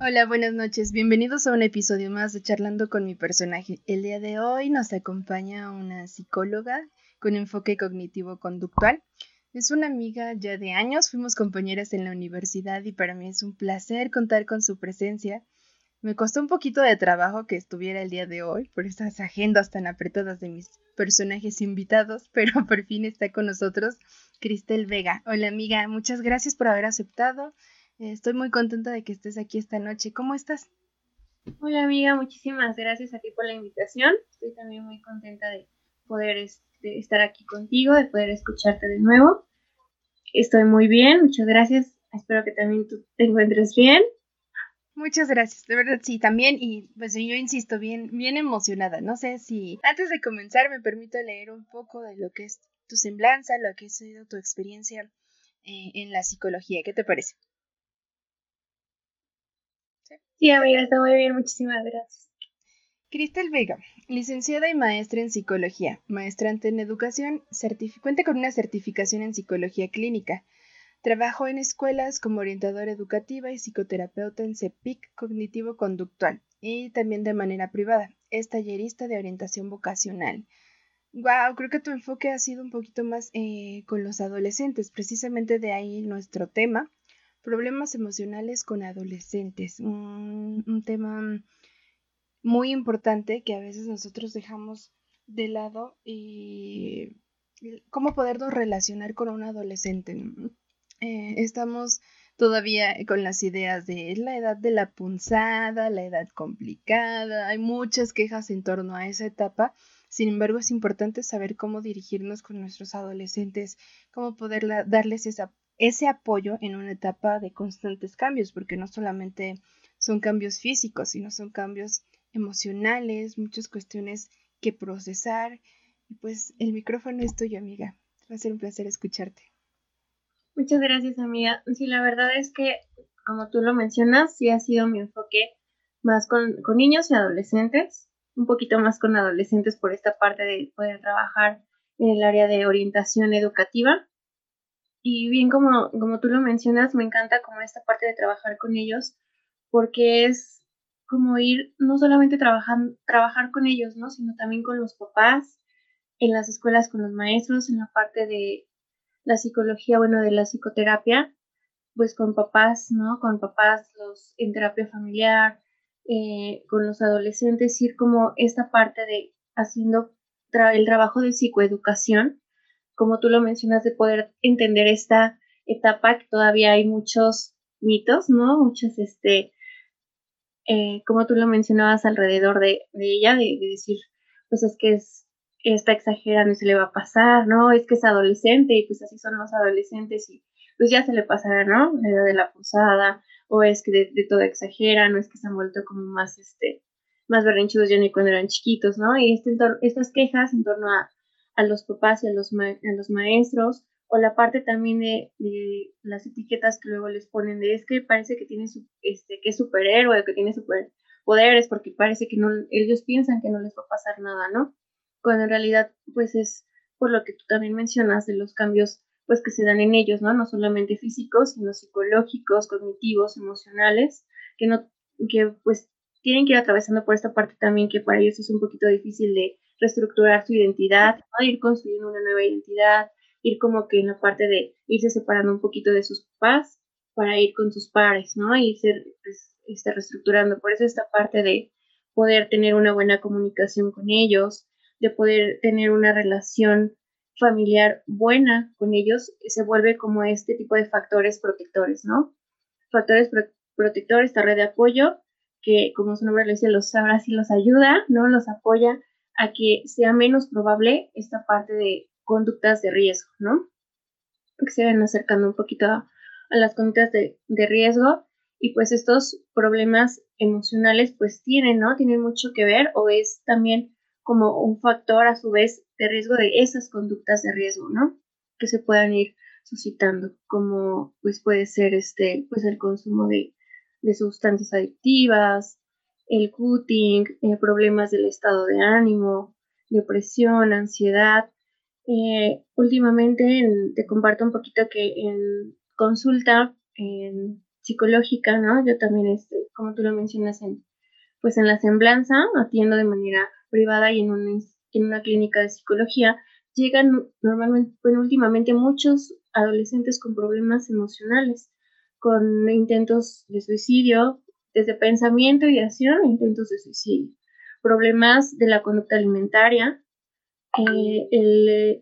Hola, buenas noches. Bienvenidos a un episodio más de Charlando con mi personaje. El día de hoy nos acompaña una psicóloga con enfoque cognitivo-conductual. Es una amiga ya de años, fuimos compañeras en la universidad y para mí es un placer contar con su presencia. Me costó un poquito de trabajo que estuviera el día de hoy por estas agendas tan apretadas de mis personajes invitados, pero por fin está con nosotros Cristel Vega. Hola amiga, muchas gracias por haber aceptado. Estoy muy contenta de que estés aquí esta noche. ¿Cómo estás? Hola amiga, muchísimas gracias a ti por la invitación. Estoy también muy contenta de poder este, estar aquí contigo, de poder escucharte de nuevo. Estoy muy bien, muchas gracias. Espero que también tú te encuentres bien. Muchas gracias, de verdad sí, también y pues yo insisto, bien, bien emocionada. No sé si antes de comenzar me permito leer un poco de lo que es tu semblanza, lo que ha sido tu experiencia eh, en la psicología. ¿Qué te parece? Sí, amiga, está muy bien, muchísimas gracias. Cristel Vega, licenciada y maestra en psicología, maestrante en educación, cuenta con una certificación en psicología clínica. Trabajó en escuelas como orientadora educativa y psicoterapeuta en CEPIC cognitivo-conductual y también de manera privada. Es tallerista de orientación vocacional. Wow, creo que tu enfoque ha sido un poquito más eh, con los adolescentes, precisamente de ahí nuestro tema, problemas emocionales con adolescentes, un, tema muy importante que a veces nosotros dejamos de lado y cómo podernos relacionar con un adolescente. Eh, estamos todavía con las ideas de la edad de la punzada, la edad complicada, hay muchas quejas en torno a esa etapa. Sin embargo, es importante saber cómo dirigirnos con nuestros adolescentes, cómo poder darles esa ese apoyo en una etapa de constantes cambios, porque no solamente son cambios físicos, sino son cambios emocionales, muchas cuestiones que procesar. Y pues el micrófono es tuyo, amiga. Va a ser un placer escucharte. Muchas gracias, amiga. Sí, la verdad es que, como tú lo mencionas, sí ha sido mi enfoque más con, con niños y adolescentes, un poquito más con adolescentes por esta parte de poder trabajar en el área de orientación educativa y bien como, como tú lo mencionas, me encanta como esta parte de trabajar con ellos, porque es como ir no solamente trabajar, trabajar con ellos, ¿no? Sino también con los papás, en las escuelas con los maestros, en la parte de la psicología, bueno, de la psicoterapia, pues con papás, ¿no? Con papás, los en terapia familiar, eh, con los adolescentes, ir como esta parte de haciendo el trabajo de psicoeducación como tú lo mencionas, de poder entender esta etapa que todavía hay muchos mitos, ¿no? Muchos, este, eh, como tú lo mencionabas alrededor de, ella, de, decir, pues es que es, está exagerando y se le va a pasar, ¿no? Es que es adolescente y pues así son los adolescentes y pues ya se le pasará, ¿no? La edad de la posada, o es que de, todo exageran, o es que se han vuelto como más, este, más berrinchudos ya ni cuando eran chiquitos, ¿no? Y este, estas quejas en torno a a los papás y a los, los maestros, o la parte también de, las etiquetas que luego les ponen de es que parece que tiene su, este, que es superhéroe, que tiene superpoderes, porque parece que no, ellos piensan que no les va a pasar nada, ¿no? Cuando en realidad, pues es por lo que tú también mencionas de los cambios pues que se dan en ellos, ¿no? No solamente físicos, sino psicológicos, cognitivos, emocionales, que no, que pues tienen que ir atravesando por esta parte también que para ellos es un poquito difícil de reestructurar su identidad, ir construyendo una nueva identidad, ir como que en la parte de irse separando un poquito de sus papás para ir con sus pares, ¿no? Y irse pues, este, reestructurando. Por eso esta parte de poder tener una buena comunicación con ellos, de poder tener una relación familiar buena con ellos, se vuelve como este tipo de factores protectores, ¿no? Factores protectores, esta red de apoyo, que como su nombre le dice, los sabrá y los ayuda, ¿no? Los apoya a que sea menos probable esta parte de conductas de riesgo, ¿no? Que se vayan acercando un poquito a, las conductas de, riesgo y pues estos problemas emocionales pues tienen, ¿no? Tienen mucho que ver o es también como un factor a su vez de riesgo de esas conductas de riesgo, ¿no? Que se puedan ir suscitando, como pues puede ser este, pues el consumo de, de sustancias adictivas, el cutting, eh, problemas del estado de ánimo, depresión, ansiedad. Eh, últimamente te comparto un poquito que en consulta, en psicológica, ¿no? Yo también, este, como tú lo mencionas, en, pues en la semblanza, atiendo de manera privada y en una, en una clínica de psicología, llegan normalmente, bueno, últimamente muchos adolescentes con problemas emocionales, con intentos de suicidio, desde pensamiento y acción, intentos de suicidio, problemas de la conducta alimentaria, el,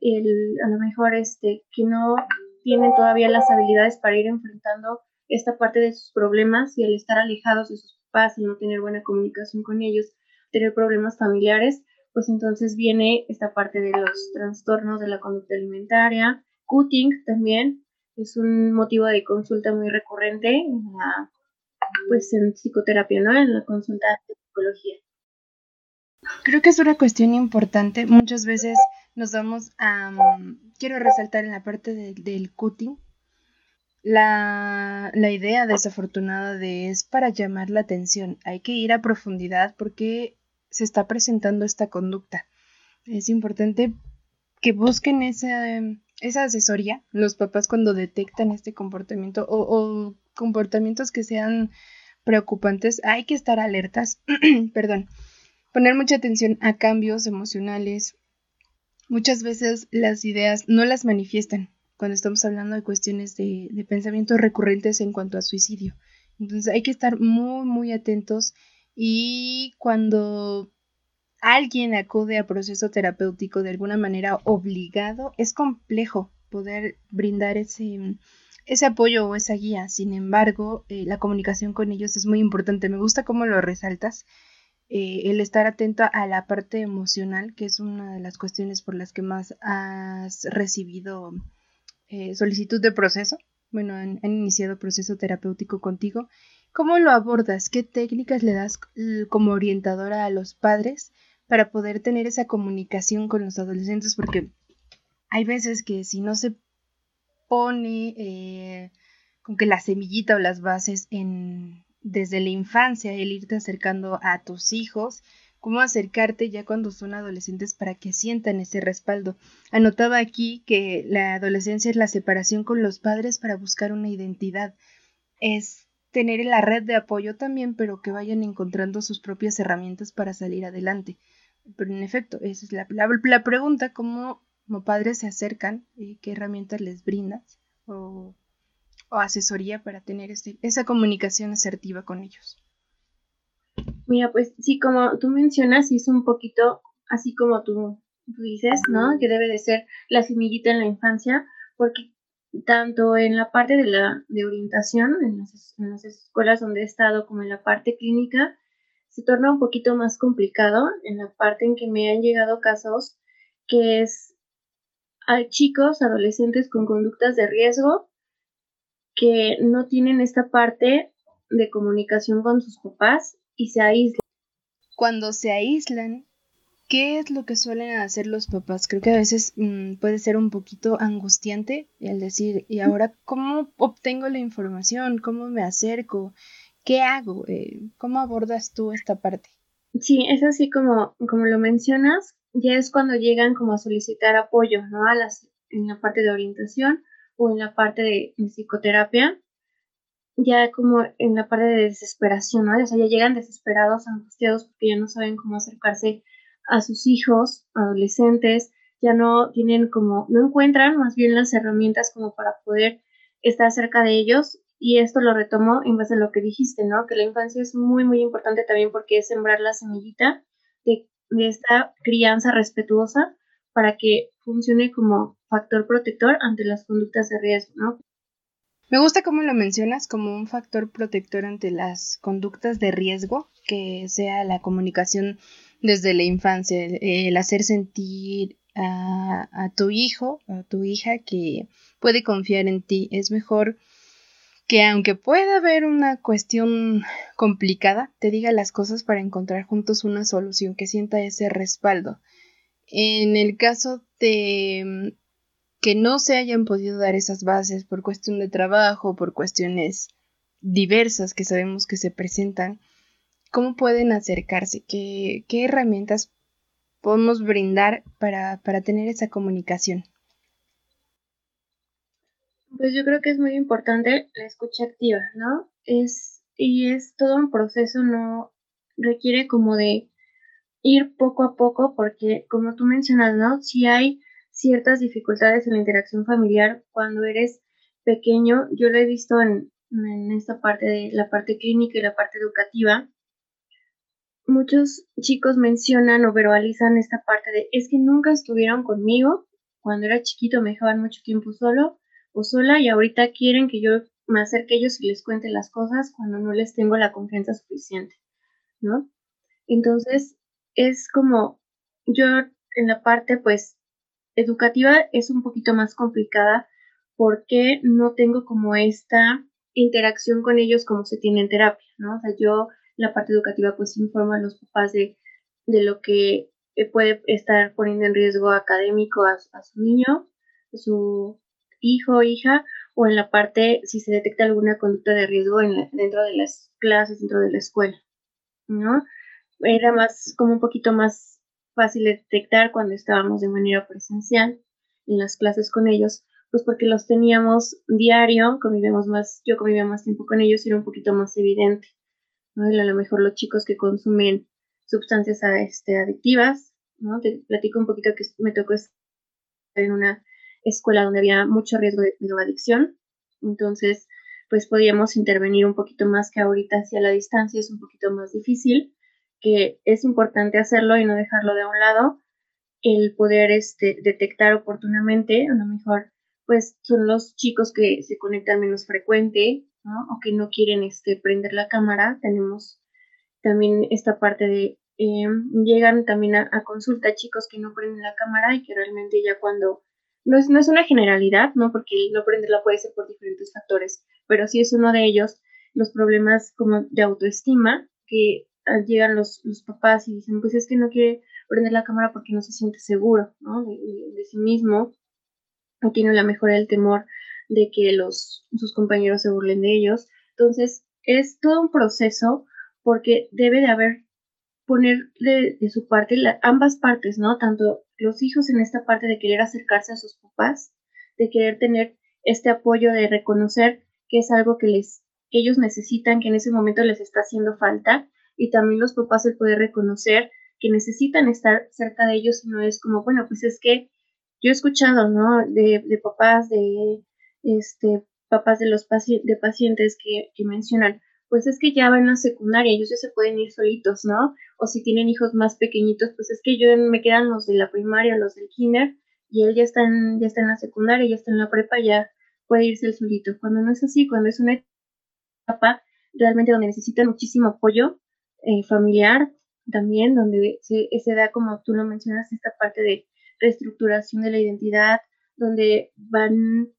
el, a lo mejor este, que no tienen todavía las habilidades para ir enfrentando esta parte de sus problemas y al estar alejados de sus papás y no tener buena comunicación con ellos, tener problemas familiares, pues entonces viene esta parte de los trastornos de la conducta alimentaria. Cutting también es un motivo de consulta muy recurrente en la, pues en psicoterapia, ¿no? En la consulta de psicología. Creo que es una cuestión importante. Muchas veces nos vamos a... quiero resaltar en la parte del cutting la, la, idea desafortunada de es para llamar la atención. Hay que ir a profundidad porque se está presentando esta conducta. Es importante que busquen esa, esa asesoría los papás cuando detectan este comportamiento o comportamientos que sean preocupantes. Hay que estar alertas, perdón, poner mucha atención a cambios emocionales. Muchas veces las ideas no las manifiestan, cuando estamos hablando de cuestiones de, pensamientos recurrentes en cuanto a suicidio. Entonces hay que estar muy, muy atentos y cuando alguien acude a proceso terapéutico de alguna manera obligado, es complejo poder brindar ese, ese apoyo o esa guía. Sin embargo, eh, la comunicación con ellos es muy importante. Me gusta cómo lo resaltas. Eh, el estar atento a la parte emocional, que es una de las cuestiones por las que más has recibido eh, solicitud de proceso, bueno, han, iniciado proceso terapéutico contigo, ¿cómo lo abordas? ¿Qué técnicas le das como orientadora a los padres para poder tener esa comunicación con los adolescentes? Porque hay veces que si no se pone eh, con que la semillita o las bases en desde la infancia, el irte acercando a tus hijos, cómo acercarte ya cuando son adolescentes para que sientan ese respaldo. Anotaba aquí que la adolescencia es la separación con los padres para buscar una identidad. Es tener la red de apoyo también, pero que vayan encontrando sus propias herramientas para salir adelante. Pero en efecto, esa es la, la, pregunta, ¿cómo como padres se acercan y qué herramientas les brindas o, o asesoría para tener este, esa comunicación asertiva con ellos? Mira, pues sí, como tú mencionas, es un poquito así como tú, dices, ¿no? Que debe de ser la semillita en la infancia, porque tanto en la parte de la de orientación, en las, en las escuelas donde he estado, como en la parte clínica, se torna un poquito más complicado en la parte en que me han llegado casos que es hay chicos, adolescentes con conductas de riesgo que no tienen esta parte de comunicación con sus papás y se aíslan. Cuando se aíslan, ¿qué es lo que suelen hacer los papás? Creo que a veces mm, puede ser un poquito angustiante el decir, ¿y ahora cómo obtengo la información? ¿Cómo me acerco? ¿Qué hago? Eh, ¿Cómo abordas tú esta parte? Sí, es así como, como lo mencionas, ya es cuando llegan como a solicitar apoyo, ¿no? A las, en la parte de orientación o en la parte de psicoterapia ya como en la parte de desesperación, ¿no? O sea, ya llegan desesperados, angustiados porque ya no saben cómo acercarse a sus hijos, adolescentes, ya no tienen como, no encuentran más bien las herramientas como para poder estar cerca de ellos. Y esto lo retomo en base a lo que dijiste, ¿no? Que la infancia es muy, muy importante también porque es sembrar la semillita de, de esta crianza respetuosa para que funcione como factor protector ante las conductas de riesgo, ¿no? Me gusta cómo lo mencionas como un factor protector ante las conductas de riesgo, que sea la comunicación desde la infancia, el hacer sentir a, a tu hijo, a tu hija que puede confiar en ti. Es mejor que aunque pueda haber una cuestión complicada, te diga las cosas para encontrar juntos una solución, que sienta ese respaldo. En el caso de que no se hayan podido dar esas bases por cuestión de trabajo, por cuestiones diversas que sabemos que se presentan, ¿cómo pueden acercarse? ¿Qué, qué herramientas podemos brindar para, para tener esa comunicación? Pues yo creo que es muy importante la escucha activa, ¿no? es, y es todo un proceso, no requiere como de ir poco a poco, porque como tú mencionas, ¿no? Si hay ciertas dificultades en la interacción familiar cuando eres pequeño, yo lo he visto en, en esta parte de la parte clínica y la parte educativa, muchos chicos mencionan o verbalizan esta parte de es que nunca estuvieron conmigo, cuando era chiquito me dejaban mucho tiempo solo o sola y ahorita quieren que yo me acerque a ellos y les cuente las cosas cuando no les tengo la confianza suficiente, ¿no? Entonces, es como yo en la parte pues educativa es un poquito más complicada porque no tengo como esta interacción con ellos como se tiene en terapia, ¿no? O sea, yo la parte educativa pues informa a los papás de, de lo que puede estar poniendo en riesgo académico a, su niño, a su hijo o hija, o en la parte si se detecta alguna conducta de riesgo en dentro de las clases, dentro de la escuela, ¿no? Era más, como un poquito más fácil de detectar cuando estábamos de manera presencial en las clases con ellos, pues porque los teníamos diario, convivíamos más, yo convivía más tiempo con ellos y era un poquito más evidente. ¿no? a lo mejor los chicos que consumen sustancias este, adictivas, ¿no? Te platico un poquito que me tocó estar en una escuela donde había mucho riesgo de drogadicción, entonces pues podíamos intervenir un poquito más que ahorita hacia la distancia es un poquito más difícil, que es importante hacerlo y no dejarlo de un lado, el poder este, detectar oportunamente, a lo mejor pues son los chicos que se conectan menos frecuente, o que no quieren este, prender la cámara. Tenemos también esta parte de, em, llegan también a, consulta chicos que no prenden la cámara y que realmente ya cuando, no es, no es una generalidad, ¿no? Porque no prenderla puede ser por diferentes factores, pero sí es uno de ellos, los problemas como de autoestima, que llegan los, los papás y dicen, pues es que no quiere prender la cámara porque no se siente seguro, ¿no? De, sí mismo, o tiene la mejora del temor de que los, sus compañeros se burlen de ellos. Entonces, es todo un proceso porque debe de haber, poner de, su parte ambas partes, ¿no? Tanto los hijos en esta parte de querer acercarse a sus papás, de querer tener este apoyo de reconocer que es algo que les que ellos necesitan, que en ese momento les está haciendo falta, y también los papás el poder reconocer que necesitan estar cerca de ellos y no es como, bueno, pues es que yo he escuchado, ¿no? De, de papás, de este, papás de los de pacientes que, mencionan, pues es que ya van a secundaria, ellos ya se pueden ir solitos, ¿no? O si tienen hijos más pequeñitos, pues es que yo me quedan los de la primaria, los del kinder, y él ya está en, ya está en la secundaria, ya está en la prepa, ya puede irse el solito. Cuando no es así, cuando es una etapa realmente donde necesita muchísimo apoyo eh, familiar, también donde se, se da, como tú lo mencionas, esta parte de reestructuración de la identidad, donde van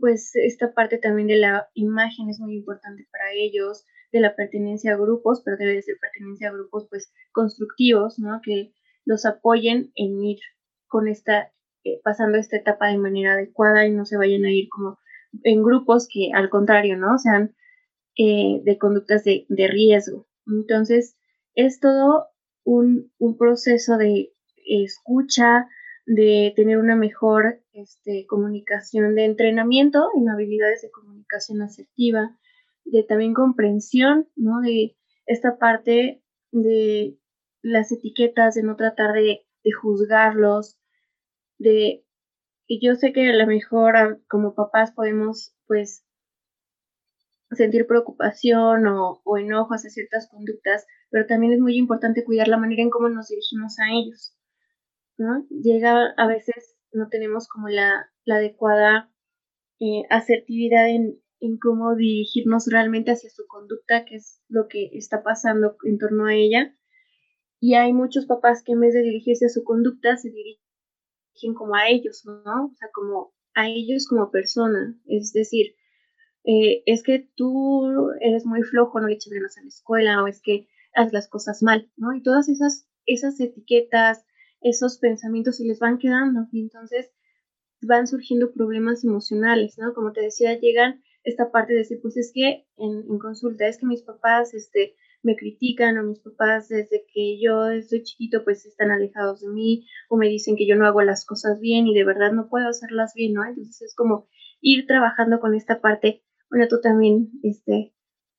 pues esta parte también de la imagen es muy importante para ellos, de la pertenencia a grupos, pero debe de ser pertenencia a grupos pues constructivos, ¿no? Que los apoyen en ir con esta, eh, pasando esta etapa de manera adecuada y no se vayan a ir como en grupos que al contrario, ¿no? Sean eh, de conductas de, de, riesgo. Entonces, es todo un, un proceso de escucha, de tener una mejor este, comunicación, de entrenamiento en habilidades de comunicación asertiva, de también comprensión, ¿no? De esta parte de las etiquetas, de no tratar de, juzgarlos, de... Y yo sé que a lo mejor ah, como papás podemos, pues, sentir preocupación o, enojo hacia ciertas conductas, pero también es muy importante cuidar la manera en cómo nos dirigimos a ellos. ¿no? Llega a veces, no tenemos como la, adecuada eh, asertividad en, cómo dirigirnos realmente hacia su conducta, que es lo que está pasando en torno a ella. Y hay muchos papás que en vez de dirigirse a su conducta, se dirigen como a ellos, ¿no? O sea, como a ellos como persona. Es decir, eh, es que tú eres muy flojo, no le echas ganas a la escuela, o es que haces las cosas mal, ¿no? Y todas esas, esas etiquetas, esos pensamientos se les van quedando y entonces van surgiendo problemas emocionales, ¿no? Como te decía, llegan esta parte de decir, pues es que en, consulta, es que mis papás, este, me critican o mis papás desde que yo estoy chiquito pues están alejados de mí o me dicen que yo no hago las cosas bien y de verdad no puedo hacerlas bien, ¿no? Entonces es como ir trabajando con esta parte, bueno, tú también, este,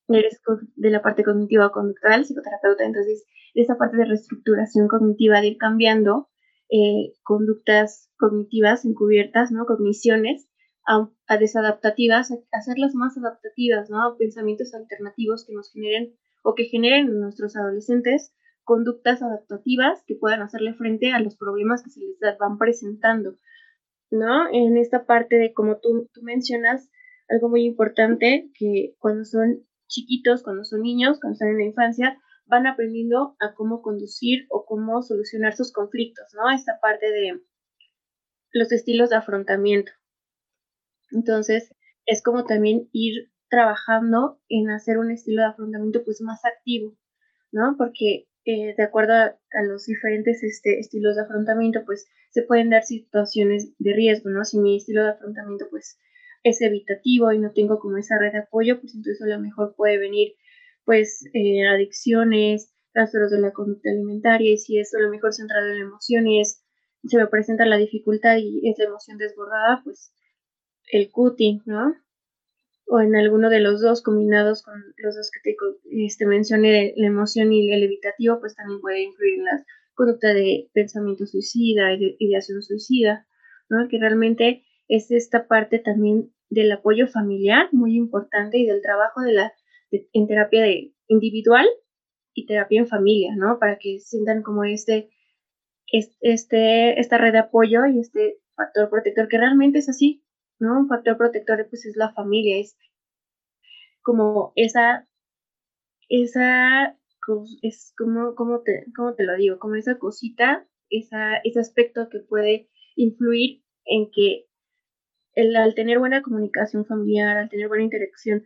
eres de la parte cognitiva o conductual, psicoterapeuta, entonces esa parte de reestructuración cognitiva, de ir cambiando eh, conductas cognitivas encubiertas, ¿no? Cogniciones a, desadaptativas, a hacerlas más adaptativas, ¿no? Pensamientos alternativos que nos generen o que generen en nuestros adolescentes conductas adaptativas que puedan hacerle frente a los problemas que se les van presentando, ¿no? En esta parte de como tú, tú mencionas, algo muy importante que cuando son chiquitos, cuando son niños, cuando están en la infancia, van aprendiendo a cómo conducir o cómo solucionar sus conflictos, ¿no? Esta parte de los estilos de afrontamiento. Entonces, es como también ir trabajando en hacer un estilo de afrontamiento pues más activo, ¿no? Porque eh, de acuerdo a, los diferentes este, estilos de afrontamiento, pues se pueden dar situaciones de riesgo, ¿no? Si mi estilo de afrontamiento pues es evitativo y no tengo como esa red de apoyo, pues entonces a lo mejor puede venir pues eh, adicciones, trastornos de la conducta alimentaria y si es a lo mejor centrado en la emoción y es, se me presenta la dificultad y es la emoción desbordada, pues el cutting, ¿no? O en alguno de los dos combinados con los dos que te este, mencioné, la emoción y el evitativo, pues también puede influir en la conducta de pensamiento suicida y de ideación suicida, ¿no? Que realmente es esta parte también del apoyo familiar muy importante y del trabajo de la en terapia de individual y terapia en familia, ¿no? Para que sientan como este, este, esta red de apoyo y este factor protector que realmente es así, ¿no? Un factor protector pues es la familia, es como esa, esa, es como, te, te lo digo, como esa cosita, esa, ese aspecto que puede influir en que el, al tener buena comunicación familiar, al tener buena interacción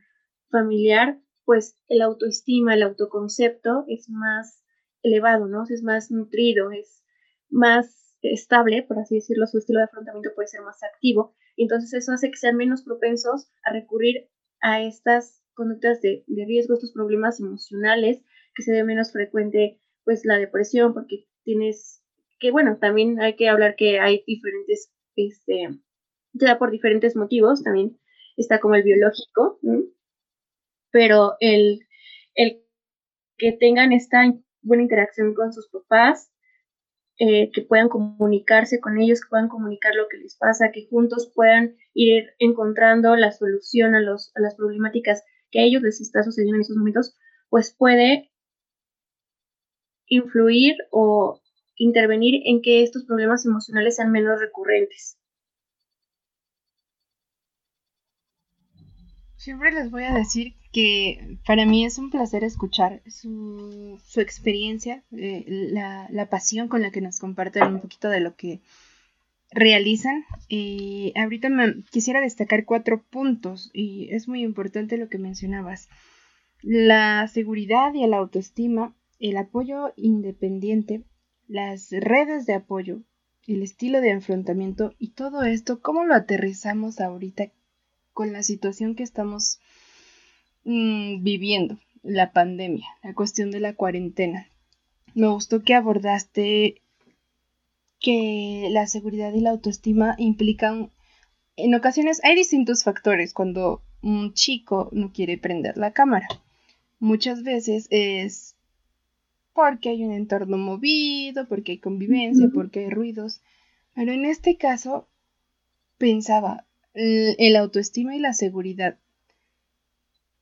familiar, pues el autoestima, el autoconcepto es más elevado, ¿no? Es más nutrido, es más estable, por así decirlo, su estilo de afrontamiento puede ser más activo. Y entonces eso hace que sean menos propensos a recurrir a estas conductas de, riesgo, estos problemas emocionales, que se ve menos frecuente, pues la depresión, porque tienes que, bueno, también hay que hablar que hay diferentes, este, ya por diferentes motivos, también está como el biológico, pero el, el que tengan esta buena interacción con sus papás, eh, que puedan comunicarse con ellos, que puedan comunicar lo que les pasa, que juntos puedan ir encontrando la solución a, los, a las problemáticas que a ellos les está sucediendo en esos momentos, pues puede influir o intervenir en que estos problemas emocionales sean menos recurrentes. Siempre les voy a decir que para mí es un placer escuchar su, experiencia, eh, la, pasión con la que nos comparten un poquito de lo que realizan. y ahorita me quisiera destacar cuatro puntos y es muy importante lo que mencionabas. La seguridad y la autoestima, el apoyo independiente, las redes de apoyo, el estilo de enfrentamiento y todo esto, ¿cómo lo aterrizamos ahorita con la situación que estamos mm, viviendo, la pandemia, la cuestión de la cuarentena. Me gustó que abordaste que la seguridad y la autoestima implican, en ocasiones hay distintos factores cuando un chico no quiere prender la cámara. Muchas veces es porque hay un entorno movido, porque hay convivencia, porque hay ruidos. Pero en este caso pensaba, el autoestima y la seguridad.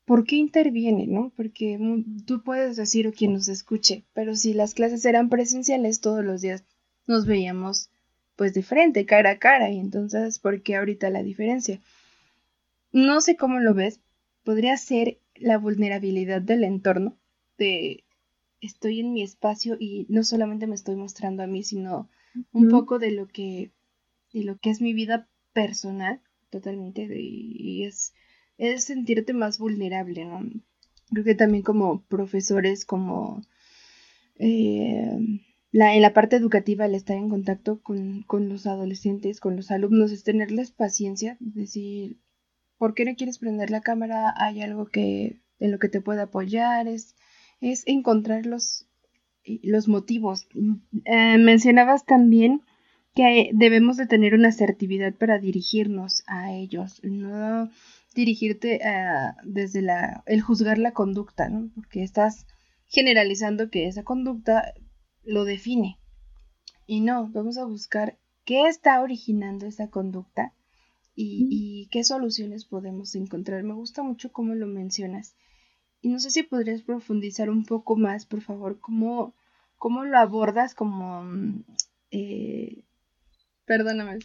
¿Por qué interviene, no? Porque tú puedes decir o quien nos escuche, pero si las clases eran presenciales todos los días nos veíamos pues de frente, cara a cara, y entonces, ¿por qué ahorita la diferencia? No sé cómo lo ves, podría ser la vulnerabilidad del entorno, de estoy en mi espacio y no solamente me estoy mostrando a mí, sino un poco de lo que de lo que es mi vida personal totalmente y es, es sentirte más vulnerable, ¿no? Creo que también como profesores, como eh, la, en la parte educativa, el estar en contacto con, con, los adolescentes, con los alumnos, es tenerles paciencia, decir, ¿por qué no quieres prender la cámara? Hay algo que en lo que te pueda apoyar, es, es encontrar los, los motivos. Eh, mencionabas también que debemos de tener una asertividad para dirigirnos a ellos, no dirigirte a, desde la, el juzgar la conducta, ¿no? Porque estás generalizando que esa conducta lo define. Y no, vamos a buscar qué está originando esa conducta y, qué soluciones podemos encontrar. Me gusta mucho cómo lo mencionas. Y no sé si podrías profundizar un poco más, por favor, cómo, cómo lo abordas como... Eh, perdóname,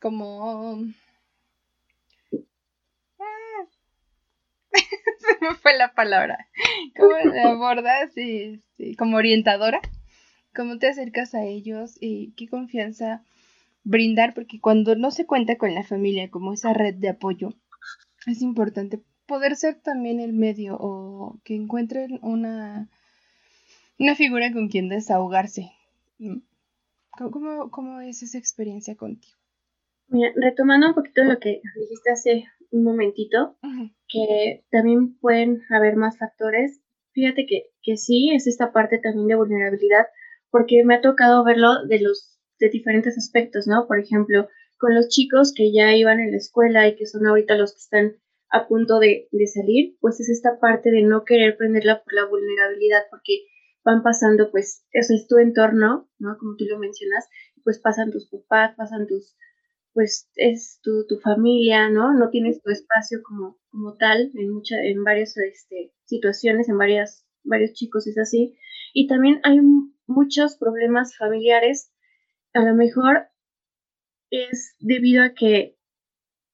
como... Ah, se me fue la palabra. ¿Cómo lo abordas como orientadora? ¿Cómo te acercas a ellos? y ¿Qué confianza brindar, porque cuando no se cuenta con la familia como esa red de apoyo, es importante poder ser también el medio o que encuentren una, una figura con quien desahogarse. ¿Cómo, ¿Cómo es esa experiencia contigo? Mira, retomando un poquito lo que dijiste hace un momentito, que también pueden haber más factores. Fíjate que, que sí, es esta parte también de vulnerabilidad, porque me ha tocado verlo de los de diferentes aspectos, ¿no? Por ejemplo, con los chicos que ya iban en la escuela y que son ahorita los que están a punto de, salir, pues es esta parte de no querer prenderla por la vulnerabilidad, porque van pasando, pues, eso es tu entorno, ¿no? Como tú lo mencionas, pues pasan tus papás, pasan tus, pues, es tu, tu familia, ¿no? No tienes tu espacio como, como tal en, mucha, en varias este, situaciones, en varias, varios chicos es así. Y también hay muchos problemas familiares a lo mejor es debido a que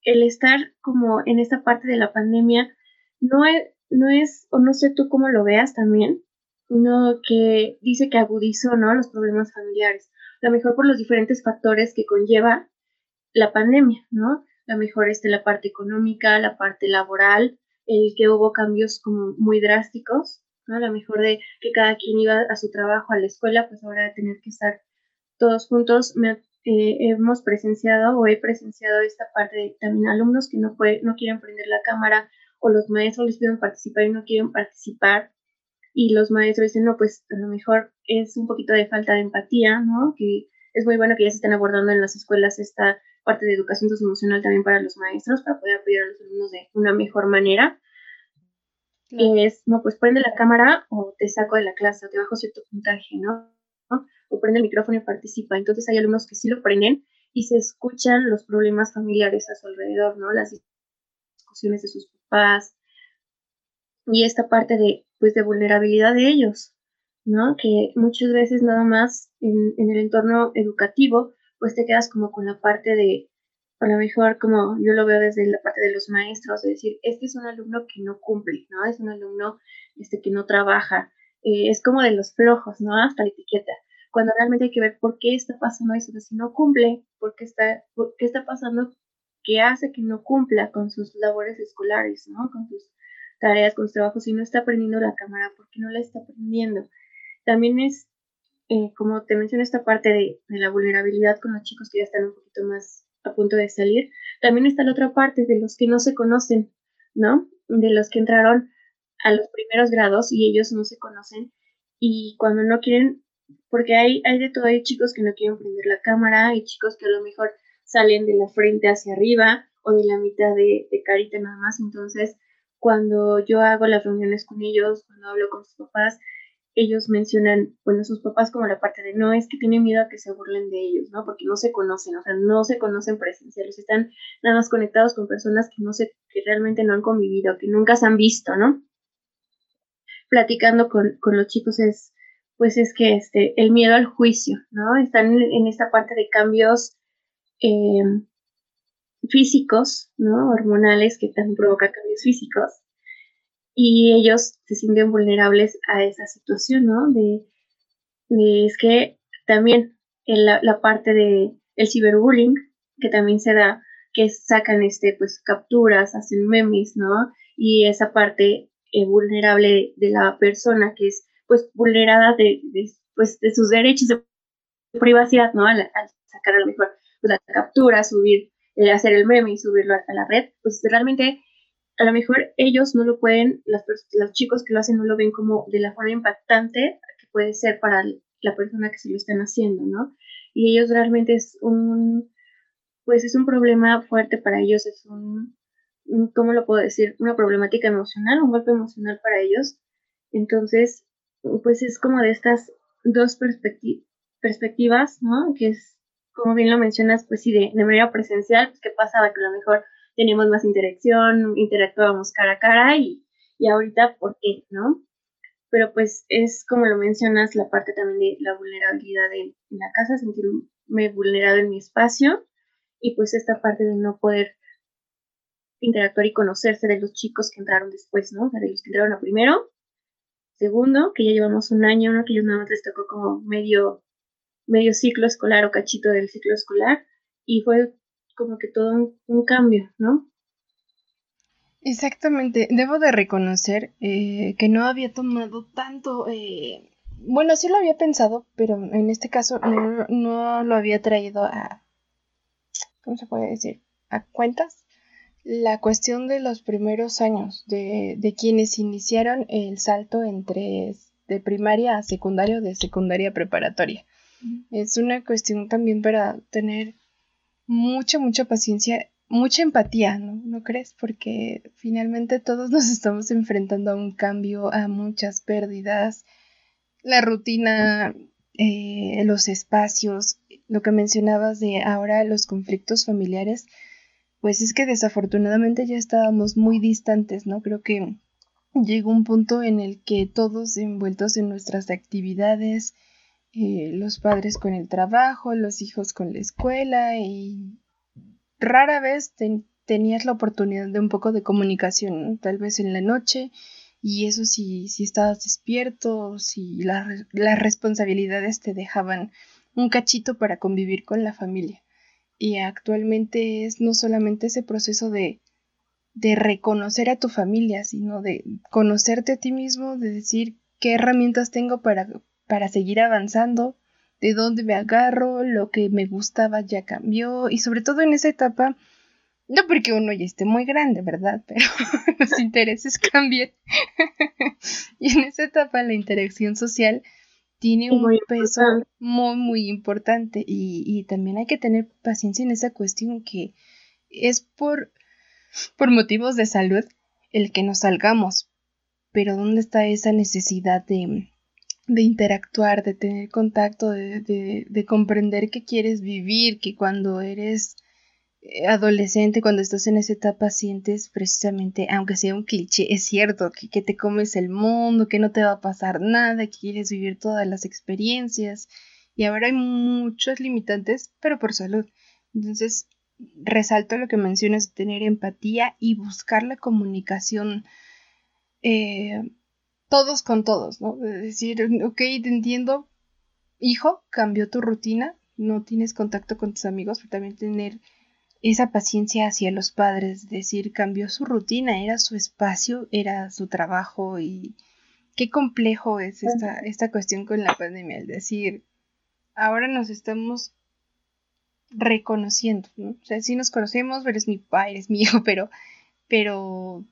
el estar como en esta parte de la pandemia no es, no es, o no sé tú cómo lo veas también, no que dice que agudizó, ¿no? Los problemas familiares. A lo mejor por los diferentes factores que conlleva la pandemia, ¿no? A lo mejor este, la parte económica, la parte laboral, el que hubo cambios como muy drásticos, ¿no? A lo mejor de que cada quien iba a su trabajo, a la escuela, pues ahora tener que estar todos juntos eh, hemos presenciado o he presenciado esta parte de también alumnos que no, puede, no quieren prender la cámara o los maestros les piden participar y no quieren participar y los maestros dicen, no, pues a lo mejor es un poquito de falta de empatía, ¿no? Que es muy bueno que ya se estén abordando en las escuelas esta parte de educación socioemocional también para los maestros, para poder apoyar a los alumnos de una mejor manera. Es, no, pues prende la cámara o te saco de la clase o te bajo cierto puntaje, ¿no? o prende el micrófono y participa. Entonces hay alumnos que sí lo prenden y se escuchan los problemas familiares a su alrededor, ¿no? Las discusiones de sus papás y esta parte de, pues, de vulnerabilidad de ellos, ¿no? Que muchas veces nada más en, en el entorno educativo, pues te quedas como con la parte de, a lo mejor como yo lo veo desde la parte de los maestros, de decir, este es un alumno que no cumple, ¿no? Es un alumno este, que no trabaja, eh, es como de los flojos, ¿no? Hasta la etiqueta cuando realmente hay que ver por qué está pasando eso, si no cumple, por qué está, qué está pasando que hace que no cumpla con sus labores escolares, ¿no? Con sus tareas, con sus trabajos, si no está aprendiendo la cámara, ¿por qué no la está aprendiendo? También es, eh, como te mencioné, esta parte de, de, la vulnerabilidad con los chicos que ya están un poquito más a punto de salir. También está la otra parte de los que no se conocen, ¿no? De los que entraron a los primeros grados y ellos no se conocen y cuando no quieren porque hay, hay de todo, hay chicos que no quieren prender la cámara, hay chicos que a lo mejor salen de la frente hacia arriba o de la mitad de, de carita nada más, entonces cuando yo hago las reuniones con ellos, cuando hablo con sus papás, ellos mencionan, bueno, sus papás como la parte de no es que tienen miedo a que se burlen de ellos, ¿no? Porque no se conocen, o sea, no se conocen presenciales, están nada más conectados con personas que no sé, que realmente no han convivido, que nunca se han visto, ¿no? Platicando con, con los chicos es, pues es que este, el miedo al juicio, ¿no? Están en, esta parte de cambios eh, físicos, ¿no? Hormonales que también provocan cambios físicos. Y ellos se sienten vulnerables a esa situación, ¿no? De, es que también en la, la, parte de el ciberbullying, que también se da, que sacan este, pues, capturas, hacen memes, ¿no? Y esa parte eh, vulnerable de la persona que es pues vulnerada de, pues, de sus derechos de privacidad, ¿no? Al, sacar a lo mejor pues, la captura, subir, eh, hacer el meme y subirlo a, la red, pues realmente a lo mejor ellos no lo pueden, las, los chicos que lo hacen no lo ven como de la forma impactante que puede ser para la persona que se lo están haciendo, ¿no? Y ellos realmente es un, pues es un problema fuerte para ellos, es un, mm, ¿cómo lo puedo decir? Una problemática emocional, un golpe emocional para ellos. Entonces, pues es como de estas dos perspectivas, ¿no? Que es, como bien lo mencionas, pues sí, de, de manera presencial, pues, ¿qué pasaba? Que a lo mejor teníamos más interacción, interactuábamos cara a cara y, y ahorita, ¿por qué? ¿No? Pero pues es como lo mencionas, la parte también de la vulnerabilidad en, en la casa, sentirme vulnerado en mi espacio y pues esta parte de no poder interactuar y conocerse de los chicos que entraron después, ¿no? O sea, de los que entraron a primero, segundo, que ya llevamos un año, ¿no? Que ellos nada más les tocó como medio, medio ciclo escolar o cachito del ciclo escolar y fue como que todo un, cambio, ¿no? Exactamente, debo de reconocer eh, que no había tomado tanto, eh, bueno, sí lo había pensado, pero en este caso no, lo había traído a, ¿cómo se puede decir? A cuentas la cuestión de los primeros años, de, de quienes iniciaron el salto entre de primaria a secundaria o de secundaria a preparatoria. Es una cuestión también para tener mucha, mucha paciencia, mucha empatía, ¿no? ¿No crees? Porque finalmente todos nos estamos enfrentando a un cambio, a muchas pérdidas, la rutina, eh, los espacios, lo que mencionabas de ahora los conflictos familiares pues es que desafortunadamente ya estábamos muy distantes, ¿no? Creo que llegó un punto en el que todos envueltos en nuestras actividades, eh, los padres con el trabajo, los hijos con la escuela y rara vez tenías la oportunidad de un poco de comunicación, tal vez en la noche, y eso si, si estabas despierto, si las responsabilidades te dejaban un cachito para convivir con la familia. Y actualmente es no solamente ese proceso de, de reconocer a tu familia, sino de conocerte a ti mismo, de decir qué herramientas tengo para, para seguir avanzando, de dónde me agarro, lo que me gustaba ya cambió y sobre todo en esa etapa, no porque uno ya esté muy grande, ¿verdad? Pero los intereses cambian. y en esa etapa la interacción social tiene un peso muy, muy importante y, y, también hay que tener paciencia en esa cuestión que es por, por motivos de salud el que nos salgamos, pero ¿dónde está esa necesidad de, de interactuar, de tener contacto, de, de, de comprender que quieres vivir, que cuando eres eh, adolescente, cuando estás en esa etapa, sientes precisamente, aunque sea un cliché, es cierto, que, que, te comes el mundo, que no te va a pasar nada, que quieres vivir todas las experiencias. Y ahora hay muchos limitantes, pero por salud. Entonces, resalto lo que mencionas, tener empatía y buscar la comunicación eh, todos con todos, ¿no? Es decir, ok, te entiendo, hijo, cambió tu rutina, no tienes contacto con tus amigos, pero también tener esa paciencia hacia los padres, decir, cambió su rutina, era su espacio, era su trabajo y qué complejo es esta, esta cuestión con la pandemia, el decir, ahora nos estamos reconociendo, ¿no? O sea, sí nos conocemos, eres mi padre, eres mi hijo, pero, pero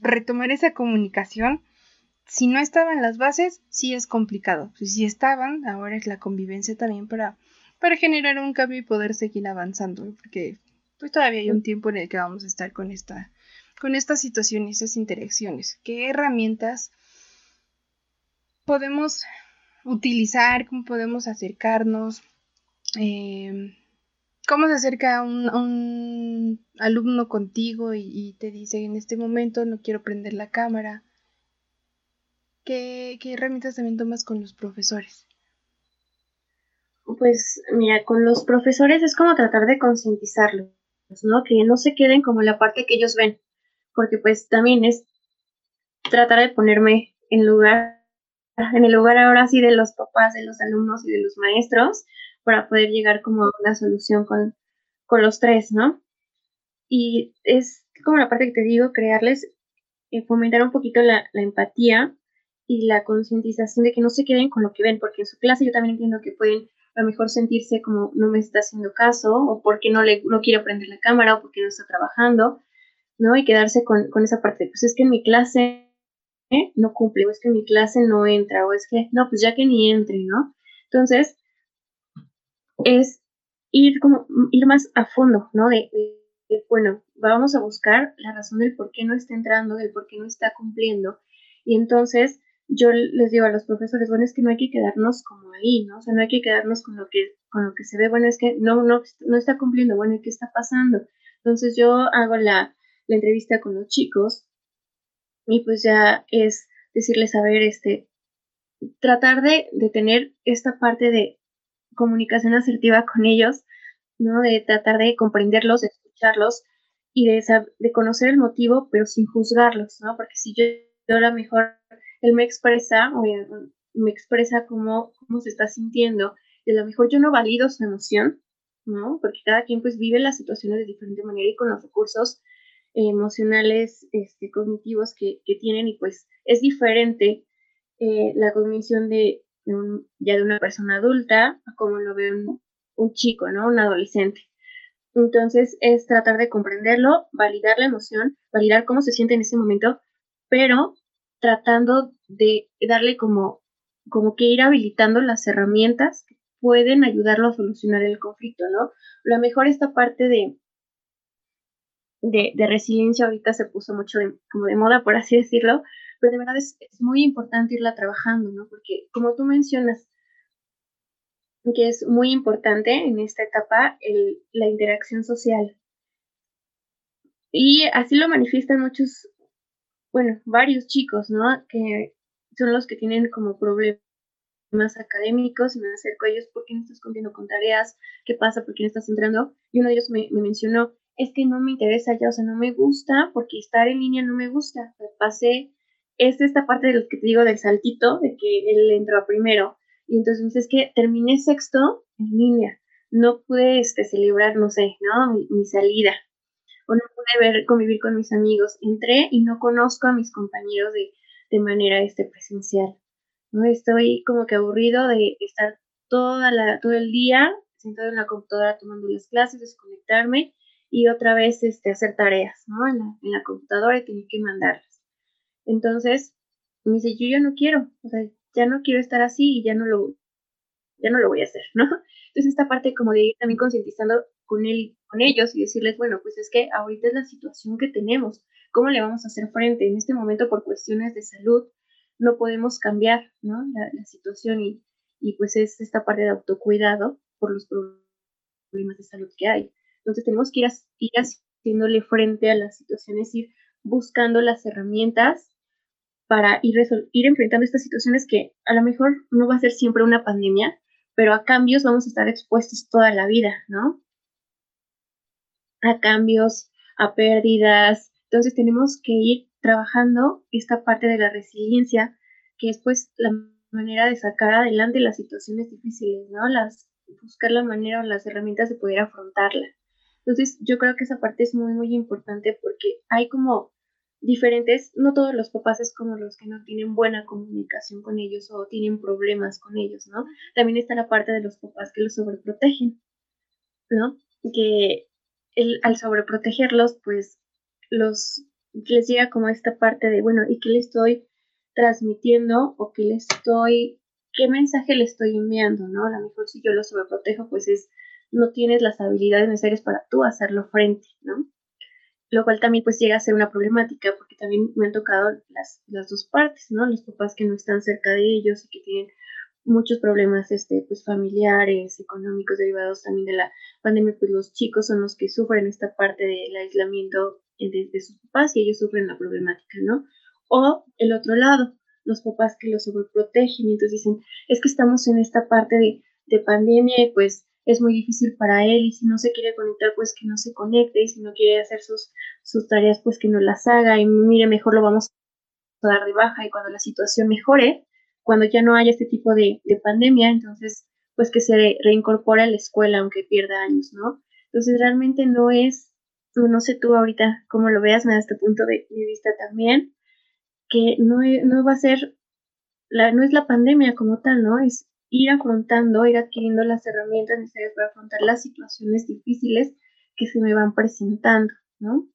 retomar esa comunicación, si no estaban las bases, sí es complicado. Si estaban, ahora es la convivencia también para para generar un cambio y poder seguir avanzando, porque pues todavía hay un tiempo en el que vamos a estar con esta, con estas situaciones, estas interacciones. ¿Qué herramientas podemos utilizar? ¿Cómo podemos acercarnos? Eh, ¿Cómo se acerca un, alumno contigo y, te dice en este momento no quiero prender la cámara? ¿Qué, herramientas también tomas con los profesores? pues mira, con los profesores es como tratar de concientizarlos, ¿no? Que no se queden como la parte que ellos ven, porque pues también es tratar de ponerme en lugar, en el lugar ahora sí de los papás, de los alumnos y de los maestros, para poder llegar como a una solución con, con los tres, ¿no? Y es como la parte que te digo, crearles, eh, fomentar un poquito la empatía y la concientización de que no se queden con lo que ven, porque en su clase yo también entiendo que pueden a lo mejor sentirse como no me está haciendo caso o porque no, le, no quiere prender la cámara o porque no está trabajando, ¿no? Y quedarse con, con esa parte, pues es que en mi clase no cumple, o es que en mi clase no entra, o es que, no, pues ya que ni entre, ¿no? Entonces, es ir como, ir más a fondo, ¿no? De, bueno, vamos a buscar la razón del por qué no está entrando, del por qué no está cumpliendo. Y entonces yo les digo a los profesores, bueno, es que no hay que quedarnos como ahí, ¿no? O sea, no hay que quedarnos con lo que, con lo que se ve, bueno, es que no, no, no está cumpliendo, bueno, ¿y qué está pasando? Entonces yo hago la, la entrevista con los chicos y pues ya es decirles, a ver, este, tratar de, de tener esta parte de comunicación asertiva con ellos, ¿no? De tratar de comprenderlos, de escucharlos y de, de conocer el motivo, pero sin juzgarlos, ¿no? Porque si yo, yo a lo mejor él me expresa, o me expresa cómo, cómo se está sintiendo, y a lo mejor yo no valido su emoción, ¿no? Porque cada quien pues vive las situaciones de diferente manera y con los recursos emocionales, este, cognitivos que, que tienen y pues es diferente eh, la cognición de, ya de una persona adulta a como lo ve un chico, ¿no? Un adolescente. Entonces es tratar de comprenderlo, validar la emoción, validar cómo se siente en ese momento, pero tratando de darle como, como que ir habilitando las herramientas que pueden ayudarlo a solucionar el conflicto, ¿no? A lo mejor esta parte de, de, de resiliencia ahorita se puso mucho como de moda, por así decirlo, pero de verdad es, muy importante irla trabajando, ¿no? Porque como tú mencionas, que es muy importante en esta etapa la interacción social. Y así lo manifiestan muchos, bueno, varios chicos, ¿no? Que son los que tienen como problemas académicos y me acerco a ellos, ¿por qué no estás cumpliendo con tareas? ¿Qué pasa? ¿Por qué no estás entrando? Y uno de ellos me, me mencionó, es que no me interesa ya, o sea, no me gusta, porque estar en línea no me gusta. Pasé, es esta parte de lo que te digo del saltito, de que él entró primero, y entonces me dice, es que terminé sexto en línea, no pude este, celebrar, no sé, ¿no? Mi, salida, o no pude ver, convivir con mis amigos. Entré y no conozco a mis compañeros de, de manera este, presencial, ¿no? Estoy como que aburrido de estar toda la, todo el día sentado en la computadora tomando las clases, desconectarme y otra vez este, hacer tareas, ¿no? En la, en la computadora y tener que mandarlas. Entonces, me dice, yo ya no quiero, o sea, ya no quiero estar así y ya no lo, ya no lo voy a hacer, ¿no? Entonces, esta parte como de ir también concientizando con él, con ellos y decirles, bueno, pues es que ahorita es la situación que tenemos, ¿cómo le vamos a hacer frente? En este momento, por cuestiones de salud, no podemos cambiar, ¿no? La, la situación y, y pues es esta parte de autocuidado por los problemas de salud que hay. Entonces tenemos que ir, ir haciéndole frente a las situaciones, ir buscando las herramientas para ir, ir enfrentando estas situaciones que a lo mejor no va a ser siempre una pandemia, pero a cambios vamos a estar expuestos toda la vida, ¿no? A cambios, a pérdidas. Entonces tenemos que ir trabajando esta parte de la resiliencia, que es pues la manera de sacar adelante las situaciones difíciles, ¿no? Las, buscar la manera o las herramientas de poder afrontarla. Entonces, yo creo que esa parte es muy, muy importante porque hay como diferentes, no todos los papás es como los que no tienen buena comunicación con ellos o tienen problemas con ellos, ¿no? También está la parte de los papás que los sobreprotegen, ¿no? Que al sobreprotegerlos, pues los les llega como esta parte de, bueno, ¿y qué le estoy transmitiendo o qué le estoy, qué mensaje le estoy enviando, ¿no? A lo mejor si yo lo sobreprotejo, pues es no tienes las habilidades necesarias para tú hacerlo frente, ¿no? Lo cual también pues llega a ser una problemática porque también me han tocado las, las dos partes, ¿no? Los papás que no están cerca de ellos y que tienen muchos problemas este, pues, familiares, económicos derivados también de la pandemia, pues los chicos son los que sufren esta parte del aislamiento de, de sus papás y ellos sufren la problemática, ¿no? O el otro lado, los papás que los sobreprotegen y entonces dicen, es que estamos en esta parte de, de pandemia y pues es muy difícil para él y si no se quiere conectar, pues que no se conecte y si no quiere hacer sus, sus tareas, pues que no las haga y mire, mejor lo vamos a dar de baja y cuando la situación mejore, cuando ya no haya este tipo de, de pandemia, entonces pues que se reincorpore a la escuela aunque pierda años, ¿no? Entonces realmente no es, no sé tú ahorita cómo lo veas, me da este punto de, de vista también, que no, no va a ser, la, no es la pandemia como tal, ¿no? Es ir afrontando, ir adquiriendo las herramientas necesarias para afrontar las situaciones difíciles que se me van presentando, ¿no?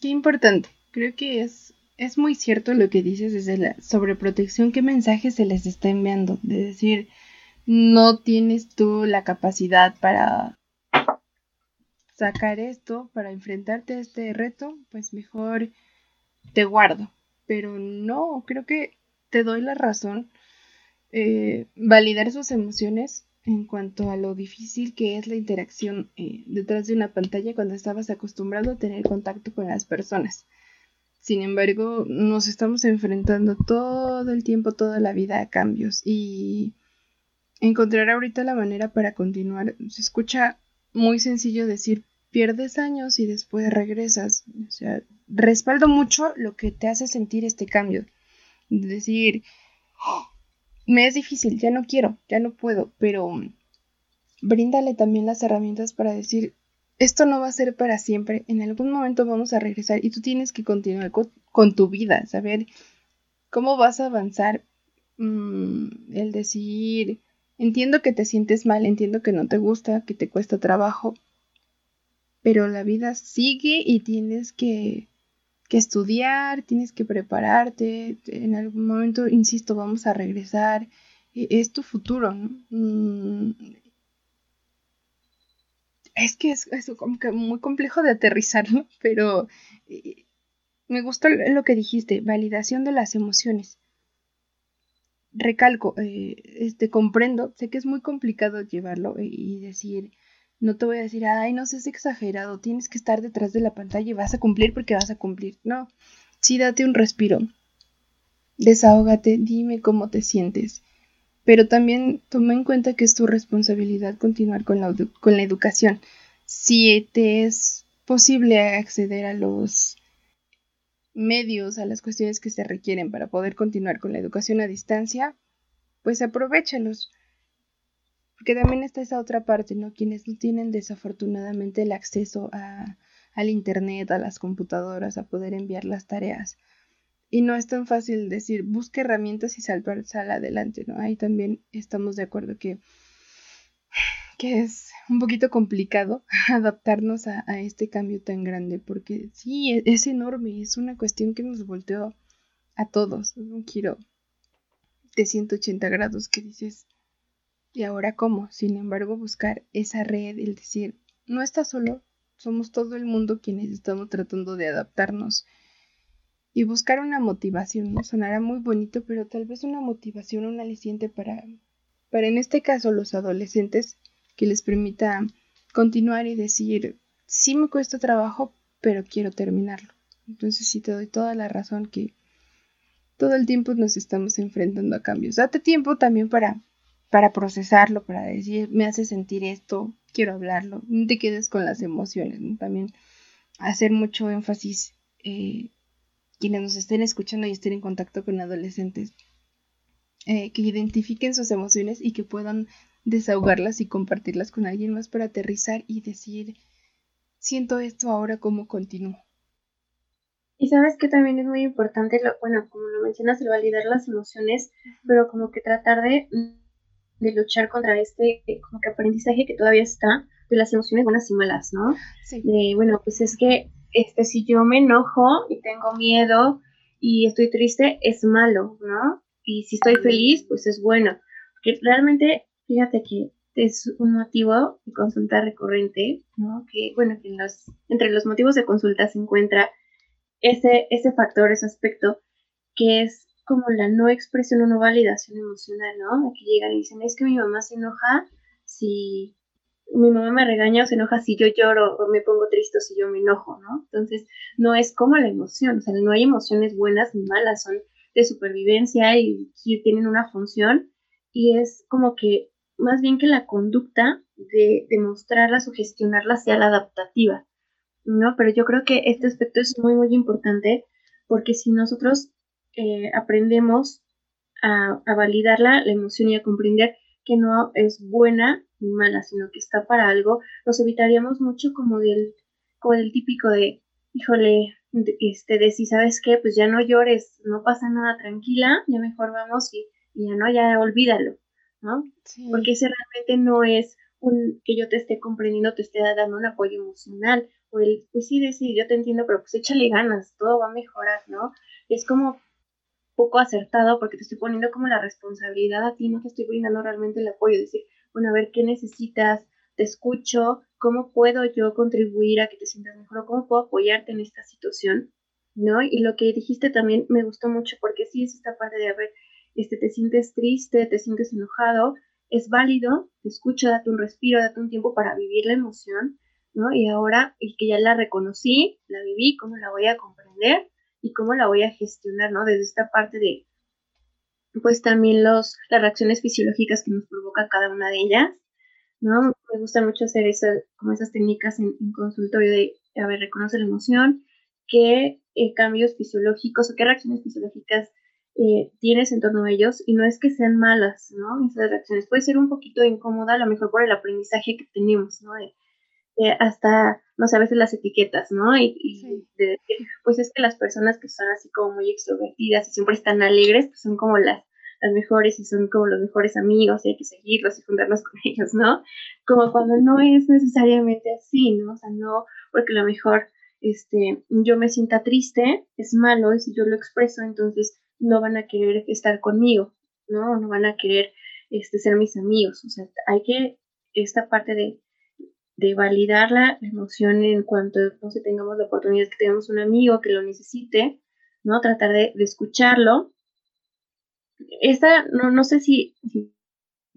Qué importante. Creo que es, es muy cierto lo que dices desde la sobreprotección, qué mensaje se les está enviando, de decir, no tienes tú la capacidad para sacar esto, para enfrentarte a este reto, pues mejor te guardo. Pero no, creo que te doy la razón. Eh, validar sus emociones en cuanto a lo difícil que es la interacción eh, detrás de una pantalla cuando estabas acostumbrado a tener contacto con las personas. Sin embargo, nos estamos enfrentando todo el tiempo, toda la vida a cambios y encontrar ahorita la manera para continuar. Se escucha muy sencillo decir pierdes años y después regresas. O sea, respaldo mucho lo que te hace sentir este cambio. Decir, me es difícil, ya no quiero, ya no puedo, pero bríndale también las herramientas para decir, esto no va a ser para siempre, en algún momento vamos a regresar y tú tienes que continuar con, tu vida, saber cómo vas a avanzar, mm, el decir, entiendo que te sientes mal, entiendo que no te gusta, que te cuesta trabajo, pero la vida sigue y tienes que que estudiar, tienes que prepararte, en algún momento, insisto, vamos a regresar, e, es tu futuro, ¿no? Mm, es que es, como que muy complejo de aterrizarlo, pero eh, me gustó lo que dijiste, validación de las emociones. Recalco, eh, este, comprendo, sé que es muy complicado llevarlo y decir, no te voy a decir, ay, no seas exagerado, tienes que estar detrás de la pantalla y vas a cumplir porque vas a cumplir. No, sí, date un respiro. Desahógate, dime cómo te sientes. Pero también toma en cuenta que es tu responsabilidad continuar con la, con la educación. Si te es posible acceder a los medios, a las cuestiones que se requieren para poder continuar con la educación a distancia, pues aprovechalos porque también está esa otra parte, ¿no? Quienes no tienen desafortunadamente el acceso a, al Internet, a las computadoras, a poder enviar las tareas. Y no es tan fácil decir, busque herramientas y saltar sal adelante, ¿no? Ahí también estamos de acuerdo que, que es un poquito complicado adaptarnos a, a este cambio tan grande, porque sí, es, es enorme, es una cuestión que nos volteó a todos, un giro de 180 grados que dices, ¿Y ahora cómo? Sin embargo, buscar esa red, el decir, no estás solo, somos todo el mundo quienes estamos tratando de adaptarnos y buscar una motivación, ¿no? Sonará muy bonito, pero tal vez una motivación, un aliciente para, para en este caso los adolescentes que les permita continuar y decir, sí me cuesta trabajo, pero quiero terminarlo. Entonces sí te doy toda la razón que todo el tiempo nos estamos enfrentando a cambios. Date tiempo también para para procesarlo, para decir, me hace sentir esto, quiero hablarlo, no te quedes con las emociones, también hacer mucho énfasis eh, quienes nos estén escuchando y estén en contacto con adolescentes, eh, que identifiquen sus emociones y que puedan desahogarlas y compartirlas con alguien más para aterrizar y decir, siento esto ahora, ¿cómo continúo? Y sabes que también es muy importante, lo, bueno, como lo mencionas, el validar las emociones, pero como que tratar de de luchar contra este como que aprendizaje que todavía está de las emociones buenas y malas, ¿no? Sí. De, bueno, pues es que este, si yo me enojo y tengo miedo y estoy triste, es malo, ¿no? Y si estoy feliz, pues es bueno. Porque realmente, fíjate que es un motivo de consulta recurrente, ¿no? Que, bueno, que los, entre los motivos de consulta se encuentra ese, ese factor, ese aspecto, que es como la no expresión o no validación emocional, ¿no? que llegan y dicen, es que mi mamá se enoja si mi mamá me regaña o se enoja si yo lloro o me pongo triste o si yo me enojo, ¿no? Entonces, no es como la emoción, o sea, no hay emociones buenas ni malas, son de supervivencia y, tienen una función y es como que más bien que la conducta de demostrarlas o gestionarlas sea la adaptativa, ¿no? Pero yo creo que este aspecto es muy, muy importante porque si nosotros eh, aprendemos a, validar la, emoción y a comprender que no es buena ni mala, sino que está para algo, nos evitaríamos mucho como del, como del típico de, híjole, este, de si sabes qué, pues ya no llores, no pasa nada, tranquila, ya mejor vamos y, ya no, ya olvídalo, ¿no? Porque ese realmente no es un que yo te esté comprendiendo, te esté dando un apoyo emocional, o el, pues sí, decir, yo te entiendo, pero pues échale ganas, todo va a mejorar, ¿no? Es como poco acertado porque te estoy poniendo como la responsabilidad a ti, no te estoy brindando realmente el apoyo, decir, bueno, a ver qué necesitas, te escucho, cómo puedo yo contribuir a que te sientas mejor, cómo puedo apoyarte en esta situación, ¿no? Y lo que dijiste también me gustó mucho porque sí es esta parte de, a ver, este, te sientes triste, te sientes enojado, es válido, te escucho, date un respiro, date un tiempo para vivir la emoción, ¿no? Y ahora, y que ya la reconocí, la viví, ¿cómo la voy a comprender? Y cómo la voy a gestionar, ¿no? Desde esta parte de, pues también los, las reacciones fisiológicas que nos provoca cada una de ellas, ¿no? Me gusta mucho hacer eso, como esas técnicas en, consultorio de, a ver, reconoce la emoción, qué eh, cambios fisiológicos o qué reacciones fisiológicas eh, tienes en torno a ellos y no es que sean malas, ¿no? Esas reacciones puede ser un poquito incómoda, a lo mejor por el aprendizaje que tenemos, ¿no? Hasta, no sé, a veces las etiquetas, ¿no? Y, pues es que las personas que son así como muy extrovertidas y siempre están alegres, pues son como las, las mejores y son como los mejores amigos y hay que seguirlos y juntarnos con ellos, ¿no? Como cuando no es necesariamente así, ¿no? O sea, no, porque a lo mejor este, yo me sienta triste, es malo y si yo lo expreso, entonces no van a querer estar conmigo, ¿no? No van a querer este, ser mis amigos. O sea, hay que, esta parte de de validar la emoción en cuanto no sé, tengamos la oportunidad que tenemos un amigo que lo necesite, ¿no? Tratar de, escucharlo. Esta, no, no sé si,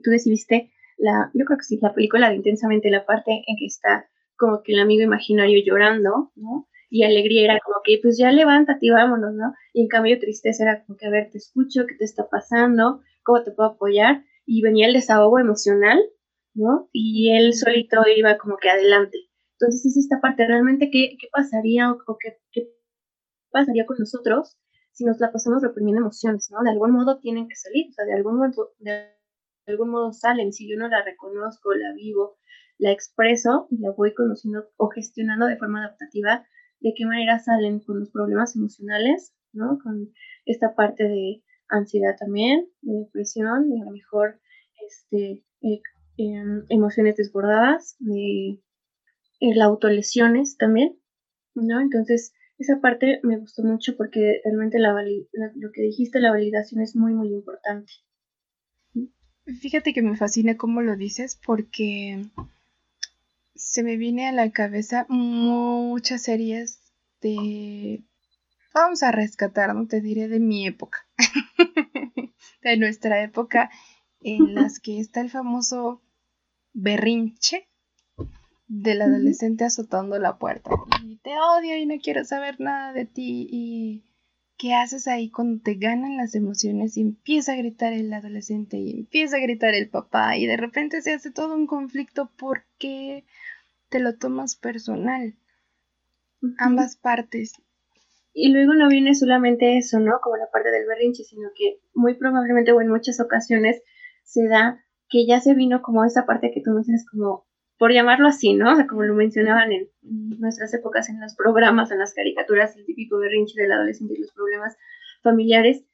tú decidiste la, yo creo que sí, la película de Intensamente, la parte en que está como que el amigo imaginario llorando, ¿no? Y alegría era como que, pues ya levántate y vámonos, ¿no? Y en cambio tristeza era como que, a ver, te escucho, ¿qué te está pasando? ¿Cómo te puedo apoyar? Y venía el desahogo emocional, ¿no? Y él solito iba como que adelante. Entonces es esta parte, realmente, ¿qué, qué pasaría o, qué, qué, pasaría con nosotros si nos la pasamos reprimiendo emociones, ¿no? De algún modo tienen que salir, o sea, de algún modo, de algún modo salen. Si yo no la reconozco, la vivo, la expreso y la voy conociendo o gestionando de forma adaptativa, de qué manera salen con los problemas emocionales, ¿no? Con esta parte de ansiedad también, de depresión, y a lo mejor este, eh, Em, emociones desbordadas, de la autolesiones también, ¿no? Entonces, esa parte me gustó mucho porque realmente la, lo que dijiste, la validación es muy, muy importante. Fíjate que me fascina cómo lo dices porque se me viene a la cabeza muchas series de... Vamos a rescatar, no te diré de mi época, de nuestra época, en las que está el famoso berrinche del adolescente azotando la puerta. Y te odio y no quiero saber nada de ti. ¿Y qué haces ahí cuando te ganan las emociones y empieza a gritar el adolescente y empieza a gritar el papá y de repente se hace todo un conflicto porque te lo tomas personal? Ambas partes. Y luego no viene solamente eso, ¿no? Como la parte del berrinche, sino que muy probablemente o en muchas ocasiones se da que ya se vino como esa parte que tú mencionas como, por llamarlo así, ¿no? O sea, como lo mencionaban en, nuestras épocas en los programas, en las caricaturas, el típico berrinche del adolescente y los problemas familiares,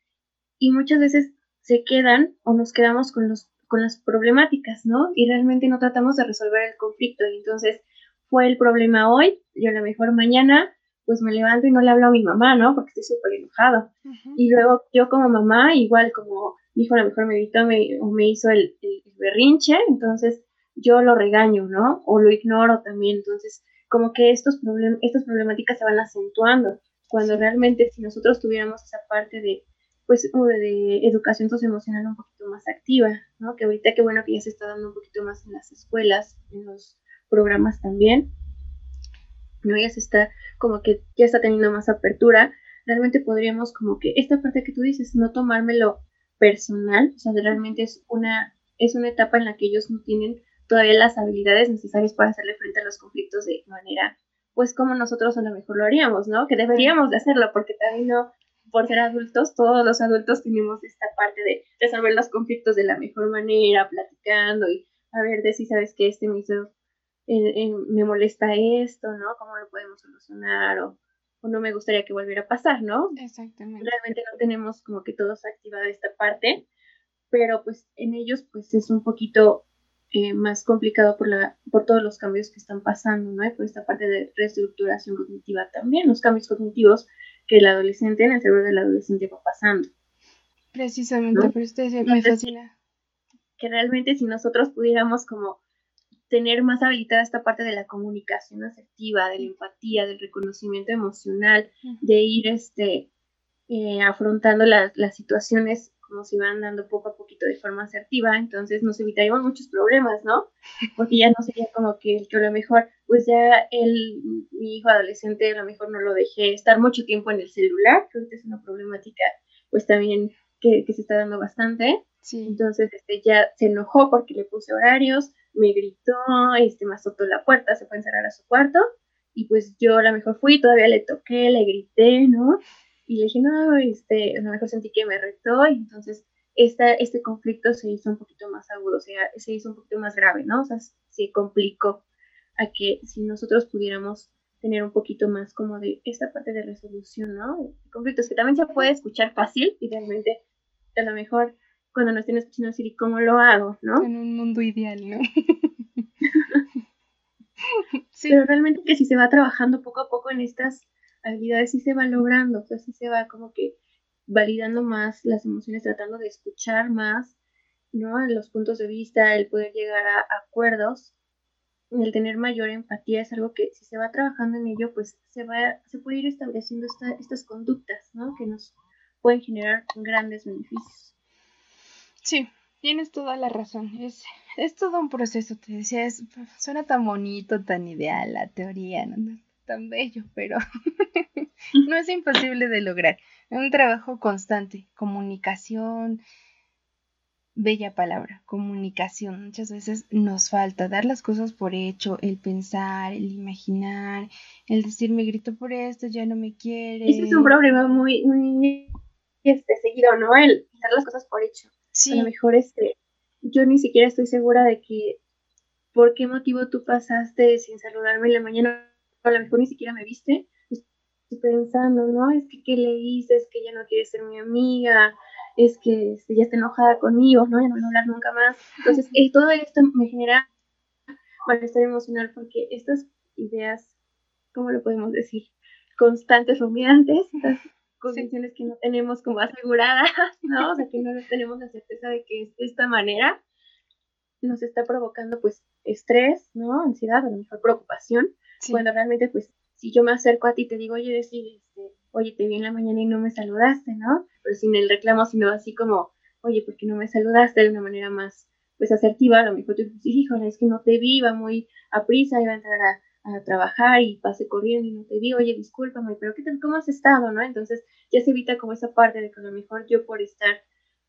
y muchas veces se quedan o nos quedamos con los con las problemáticas, ¿no? Y realmente no tratamos de resolver el conflicto. Y entonces fue el problema hoy, yo a lo mejor mañana, pues me levanto y no le hablo a mi mamá, ¿no? Porque estoy súper enojado. Y luego yo como mamá, igual como hijo a lo mejor me me, o me hizo el, berrinche, entonces yo lo regaño, ¿no? O lo ignoro también. Entonces, como que estos problem estas problemáticas se van acentuando, cuando realmente si nosotros tuviéramos esa parte de, pues, de educación socioemocional un poquito más activa, ¿no? Que ahorita qué bueno que ya se está dando un poquito más en las escuelas, en los programas también, ¿no? Ya se está, como que ya está teniendo más apertura, realmente podríamos como que esta parte que tú dices, no tomármelo personal, o sea, realmente es una, es una etapa en la que ellos no tienen todavía las habilidades necesarias para hacerle frente a los conflictos de manera, pues como nosotros a lo mejor lo haríamos, ¿no? Que deberíamos de hacerlo, porque también no, por ser adultos, todos los adultos tenemos esta parte de resolver los conflictos de la mejor manera, platicando y a ver de si sabes que este me hizo, me molesta esto, ¿no? ¿Cómo lo podemos solucionar? O o no me gustaría que volviera a pasar, ¿no? Exactamente. Realmente no tenemos como que todos activada esta parte, pero pues en ellos pues es un poquito eh, más complicado por, la, por todos los cambios que están pasando, ¿no? por esta parte de reestructuración cognitiva también, los cambios cognitivos que el adolescente, en el cerebro del adolescente va pasando. Precisamente, por usted me fascina. Que realmente si nosotros pudiéramos como tener más habilitada esta parte de la comunicación asertiva, de la empatía, del reconocimiento emocional, de ir este, eh, afrontando las situaciones como se van dando poco a poquito de forma asertiva, entonces nos evitaríamos muchos problemas, ¿no? Porque ya no sería como que yo a lo mejor, pues ya el, mi hijo adolescente a lo mejor no lo dejé estar mucho tiempo en el celular, que ahorita es una problemática pues también que, que se está dando bastante. Sí. Entonces este, ya se enojó porque le puse horarios, me gritó, este, me azotó la puerta, se fue a encerrar a su cuarto y pues yo a lo mejor fui, todavía le toqué, le grité, ¿no? Y le dije, no, este, a lo mejor sentí que me retó y entonces esta, este conflicto se hizo un poquito más agudo, o sea, se hizo un poquito más grave, ¿no? O sea, se complicó a que si nosotros pudiéramos tener un poquito más como de esta parte de resolución, ¿no? conflictos que también se puede escuchar fácil y realmente a lo mejor cuando nos estén escuchando decir, ¿y cómo lo hago, no? En un mundo ideal, ¿no? sí. Pero realmente que si se va trabajando poco a poco en estas habilidades sí se va logrando, o sea, sí se va como que validando más las emociones, tratando de escuchar más, ¿no? Los puntos de vista, el poder llegar a acuerdos, el tener mayor empatía es algo que si se va trabajando en ello, pues se va, se puede ir estableciendo estas conductas, ¿no? Que nos pueden generar grandes beneficios. Sí, tienes toda la razón. Es, es todo un proceso, te decía, es, suena tan bonito, tan ideal la teoría, ¿no? tan bello, pero no es imposible de lograr. Es un trabajo constante, comunicación, bella palabra, comunicación. Muchas veces nos falta dar las cosas por hecho, el pensar, el imaginar, el decir me grito por esto, ya no me quiere. Ese es un problema muy, muy este, seguido, ¿no? El dar las cosas por hecho. Sí. A lo mejor este, yo ni siquiera estoy segura de que por qué motivo tú pasaste sin saludarme en la mañana a lo mejor ni siquiera me viste, estoy pensando, ¿no? Es que, ¿qué le hice? Es que ya no quiere ser mi amiga, es que este, ya está enojada conmigo, ¿no? Ya no va a hablar nunca más. Entonces, eh, todo esto me genera malestar emocional porque estas ideas, ¿cómo lo podemos decir? Constantes, rumiantes, condiciones que no tenemos como aseguradas, ¿no? O sea, que no tenemos la certeza de que es de esta manera, nos está provocando pues estrés, ¿no? Ansiedad, a lo mejor preocupación, cuando realmente, pues, si yo me acerco a ti y te digo, oye, decir, este, oye, te vi en la mañana y no me saludaste, ¿no? Pero sin el reclamo, sino así como, oye, ¿por qué no me saludaste? De una manera más, pues, asertiva, a lo mejor tú dices, híjole, es que no te vi, iba muy a prisa, iba a entrar a, trabajar y pasé corriendo y no te vi, oye, discúlpame, pero ¿qué te, ¿cómo has estado, no? Entonces, ya se evita como esa parte de que a lo mejor yo por estar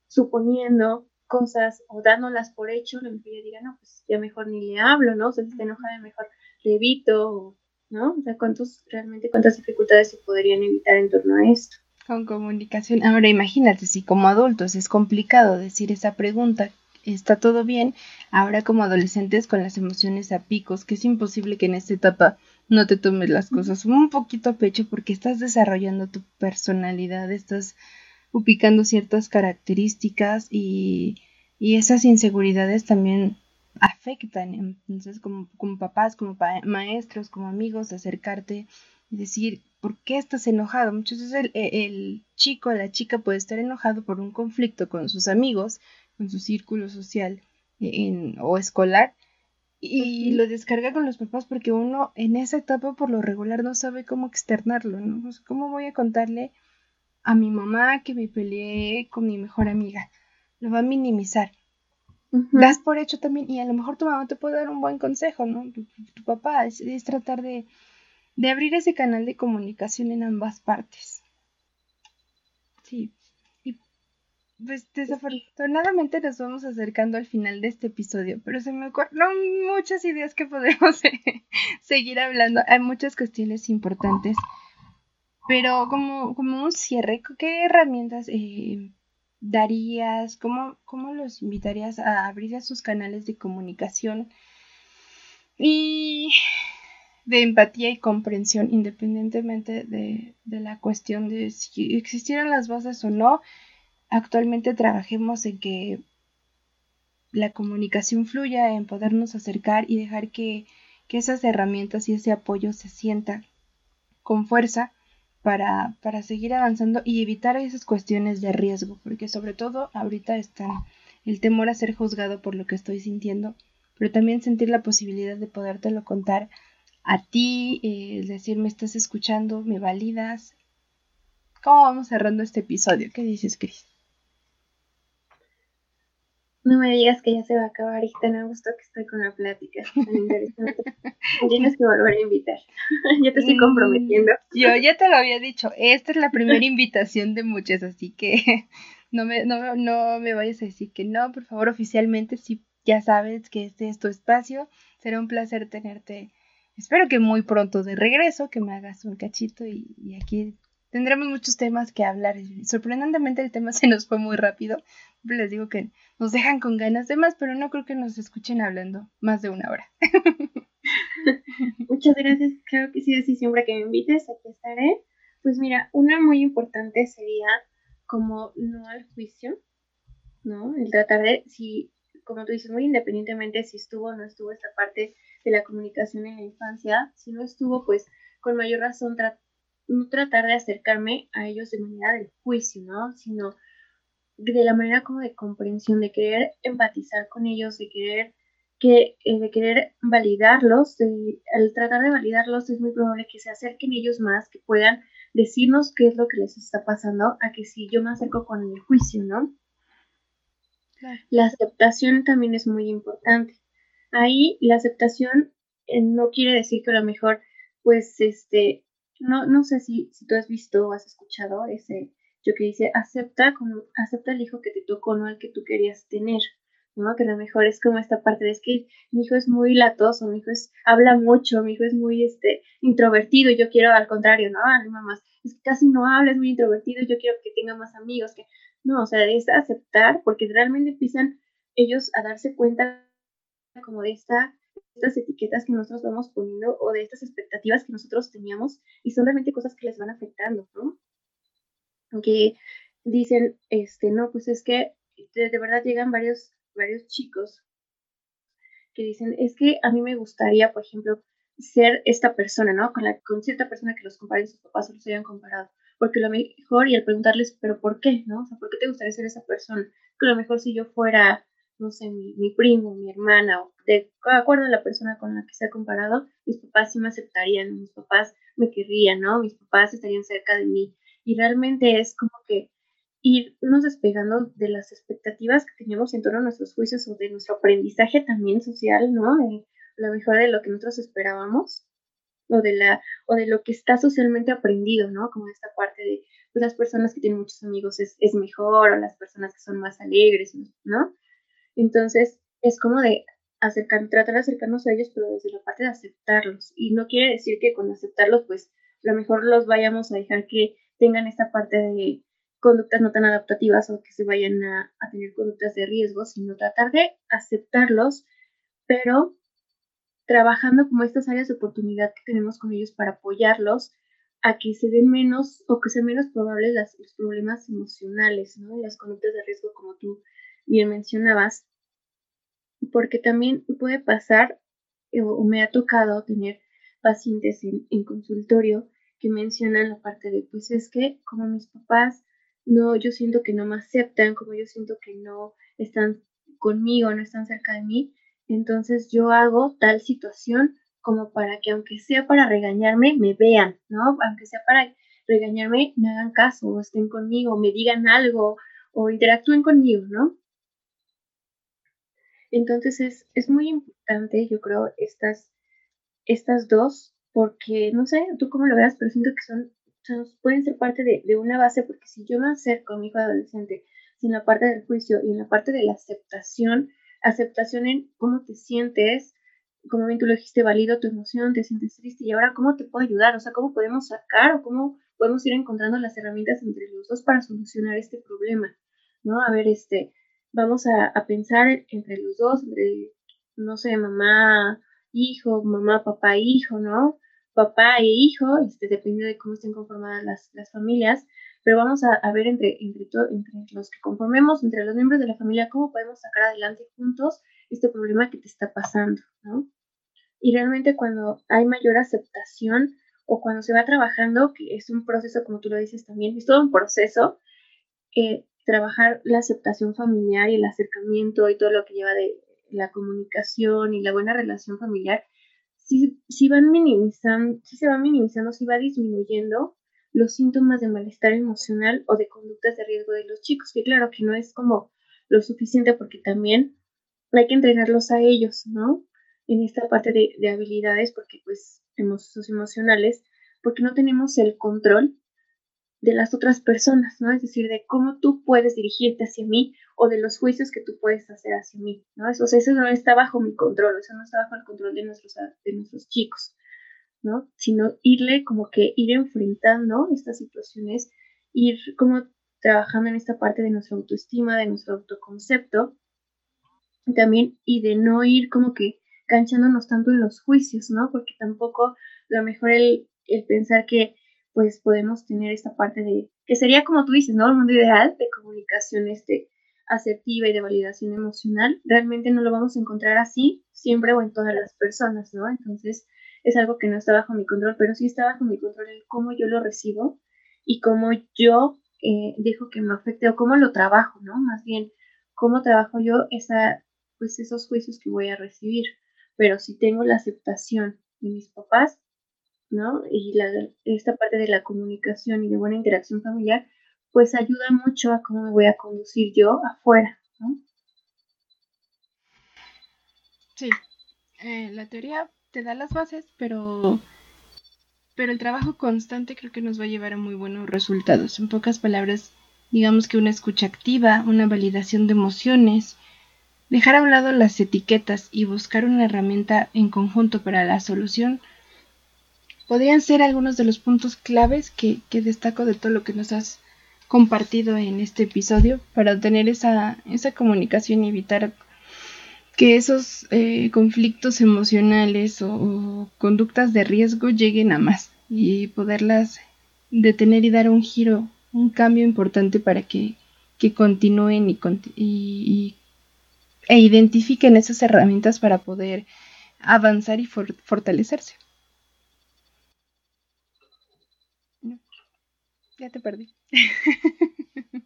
suponiendo cosas o dándolas por hecho, lo mejor ya diga, no, pues ya mejor ni le hablo, ¿no? O sea, si está enojada, mejor evito, ¿no? O sea, ¿cuántos, realmente cuántas dificultades se podrían evitar en torno a esto? Con comunicación. Ahora imagínate, si como adultos es complicado decir esa pregunta, ¿está todo bien? Ahora como adolescentes con las emociones a picos, que es imposible que en esta etapa no te tomes las cosas un poquito a pecho porque estás desarrollando tu personalidad, estás ubicando ciertas características y, y esas inseguridades también afectan. Entonces, como, como papás, como maestros, como amigos, acercarte y decir, ¿por qué estás enojado? Muchas veces el, el chico, la chica puede estar enojado por un conflicto con sus amigos, con su círculo social en, o escolar, y lo descarga con los papás porque uno en esa etapa por lo regular no sabe cómo externarlo, ¿no? ¿Cómo voy a contarle a mi mamá que me peleé con mi mejor amiga? Lo va a minimizar das por hecho también, y a lo mejor tu mamá te puede dar un buen consejo, ¿no? Tu, papá es, tratar de, de, abrir ese canal de comunicación en ambas partes. Sí. Pues desafortunadamente nos vamos acercando al final de este episodio, pero se me ocurren muchas ideas que podemos seguir hablando. Hay muchas cuestiones importantes. Pero como, como un cierre, ¿qué herramientas eh, darías? ¿Cómo, cómo los invitarías a abrir sus canales de comunicación y de empatía y comprensión, independientemente de, de la cuestión de si existieran las bases o no? Actualmente trabajemos en que la comunicación fluya, en podernos acercar y dejar que, que esas herramientas y ese apoyo se sienta con fuerza para, para seguir avanzando y evitar esas cuestiones de riesgo, porque sobre todo ahorita están el temor a ser juzgado por lo que estoy sintiendo, pero también sentir la posibilidad de podértelo contar a ti, eh, decir, me estás escuchando, me validas. ¿Cómo vamos cerrando este episodio? ¿Qué dices, Cris? No me digas que ya se va a acabar y tan a gusto que estoy con la plática. Tienes que volver a invitar. ya te estoy mm, comprometiendo. Yo ya te lo había dicho. Esta es la primera invitación de muchas, así que no me, no, no me vayas a decir que no. Por favor, oficialmente, si ya sabes que este es tu espacio, será un placer tenerte. Espero que muy pronto de regreso, que me hagas un cachito y, y aquí tendremos muchos temas que hablar. Sorprendentemente el tema se nos fue muy rápido. Les digo que nos dejan con ganas de más, pero no creo que nos escuchen hablando más de una hora. Muchas gracias. Creo que sí, así siempre que me invites, aquí estaré. Pues mira, una muy importante sería como no al juicio, ¿no? El tratar de, si, como tú dices, muy independientemente si estuvo o no estuvo esta parte de la comunicación en la infancia, si no estuvo, pues con mayor razón no tratar de acercarme a ellos de manera del juicio, ¿no? Sino de la manera como de comprensión, de querer empatizar con ellos, de querer que eh, de querer validarlos, al tratar de validarlos es muy probable que se acerquen ellos más, que puedan decirnos qué es lo que les está pasando, a que si yo me acerco con el juicio, ¿no? La aceptación también es muy importante. Ahí la aceptación eh, no quiere decir que a lo mejor, pues, este, no, no sé si, si tú has visto o has escuchado ese yo que dice, acepta, con, acepta el hijo que te tocó, no el que tú querías tener. ¿no? Que a lo mejor es como esta parte de es que mi hijo es muy latoso, mi hijo es, habla mucho, mi hijo es muy este, introvertido, yo quiero al contrario, no, no mamás, es que casi no habla, es muy introvertido, yo quiero que tenga más amigos, que no, o sea, es aceptar, porque realmente empiezan ellos a darse cuenta como de esta, estas etiquetas que nosotros vamos poniendo o de estas expectativas que nosotros teníamos y son realmente cosas que les van afectando, ¿no? Aunque dicen, este, no, pues es que de verdad llegan varios varios chicos que dicen, es que a mí me gustaría, por ejemplo, ser esta persona, ¿no? Con, cierta persona que los comparen sus papás o los hayan comparado. Porque lo mejor, y al preguntarles, ¿pero por qué? ¿No? O sea, ¿por qué te gustaría ser esa persona? Que lo mejor si yo fuera, no sé, mi, primo, mi hermana, o de acuerdo a la persona con la que se ha comparado, mis papás sí me aceptarían, mis papás me querrían, ¿no? Mis papás estarían cerca de mí. Y realmente es como que irnos despegando de las expectativas que teníamos en torno a nuestros juicios o de nuestro aprendizaje también social, ¿no? De lo mejor de lo que nosotros esperábamos o de la o de lo que está socialmente aprendido, ¿no? Como esta parte de pues, las personas que tienen muchos amigos es, es mejor o las personas que son más alegres, ¿no? Entonces, es como de acercar, tratar de acercarnos a ellos, pero desde la parte de aceptarlos. Y no quiere decir que con aceptarlos, pues, a lo mejor los vayamos a dejar que tengan esta parte de conductas no tan adaptativas o que se vayan a, tener conductas de riesgo, sino tratar de aceptarlos, pero trabajando como estas áreas de oportunidad que tenemos con ellos para apoyarlos a que se den menos o que sean menos probables los problemas emocionales, ¿no? Las conductas de riesgo, como tú bien mencionabas, porque también puede pasar, eh, o, me ha tocado tener pacientes en, consultorio que mencionan la parte de, pues es que como mis papás no, yo siento que no me aceptan, como yo siento que no están conmigo, no están cerca de mí, entonces yo hago tal situación como para que aunque sea para regañarme, me vean, ¿no? Aunque sea para regañarme, me hagan caso, o estén conmigo, me digan algo, o interactúen conmigo, ¿no? Entonces es, es muy importante, yo creo, estas, estas dos, porque no sé, tú cómo lo veas, pero siento que son pueden ser parte de, una base, porque si yo me acerco a mi hijo adolescente sin la parte del juicio y en la parte de la aceptación, aceptación en cómo te sientes, como bien tú lo dijiste, valido tu emoción, te sientes triste y ahora cómo te puedo ayudar, o sea, cómo podemos sacar o cómo podemos ir encontrando las herramientas entre los dos para solucionar este problema, ¿no? A ver, este, vamos a, a pensar entre los dos, entre, no sé, mamá, hijo, mamá, papá, hijo, ¿no? papá e hijo, este, dependiendo de cómo estén conformadas las, las familias, pero vamos a, ver entre, entre, entre los que conformemos, entre los miembros de la familia, cómo podemos sacar adelante juntos este problema que te está pasando, ¿no? Y realmente cuando hay mayor aceptación o cuando se va trabajando, que es un proceso, como tú lo dices también, es todo un proceso, eh, trabajar la aceptación familiar y el acercamiento y todo lo que lleva de la comunicación y la buena relación familiar, si, si van minimizando, si se va minimizando, si va disminuyendo los síntomas de malestar emocional o de conductas de riesgo de los chicos, que claro que no es como lo suficiente porque también hay que entrenarlos a ellos, ¿no? En esta parte de, de habilidades, porque pues emocionales, porque no tenemos el control de las otras personas, ¿no? Es decir, de cómo tú puedes dirigirte hacia mí o de los juicios que tú puedes hacer hacia mí, ¿no? Eso, o eso no está bajo mi control, eso no está bajo el control de nuestros, de nuestros chicos, ¿no? Sino irle como que ir enfrentando estas situaciones, ir como trabajando en esta parte de nuestra autoestima, de nuestro autoconcepto, también, y de no ir como que canchándonos tanto en los juicios, ¿no? Porque tampoco lo mejor el, el pensar que pues podemos tener esta parte de, que sería como tú dices, ¿no? El mundo ideal de comunicación este, asertiva y de validación emocional, realmente no lo vamos a encontrar así siempre o en todas las personas, ¿no? Entonces es algo que no está bajo mi control, pero sí está bajo mi control el cómo yo lo recibo y cómo yo eh, dejo que me afecte o cómo lo trabajo, ¿no? Más bien, cómo trabajo yo esa, pues esos juicios que voy a recibir. Pero si tengo la aceptación de mis papás, ¿no? Y esta parte de la comunicación y de buena interacción familiar, pues ayuda mucho a cómo me voy a conducir yo afuera. Sí, eh, la teoría te da las bases, pero, pero el trabajo constante creo que nos va a llevar a muy buenos resultados. En pocas palabras, digamos que una escucha activa, una validación de emociones, dejar a un lado las etiquetas y buscar una herramienta en conjunto para la solución podrían ser algunos de los puntos claves que, destaco de todo lo que nos has compartido en este episodio para tener esa, comunicación y evitar que esos eh, conflictos emocionales o, conductas de riesgo lleguen a más y poderlas detener y dar un giro, un cambio importante para que, continúen y, e identifiquen esas herramientas para poder avanzar y fortalecerse. Ya te perdí.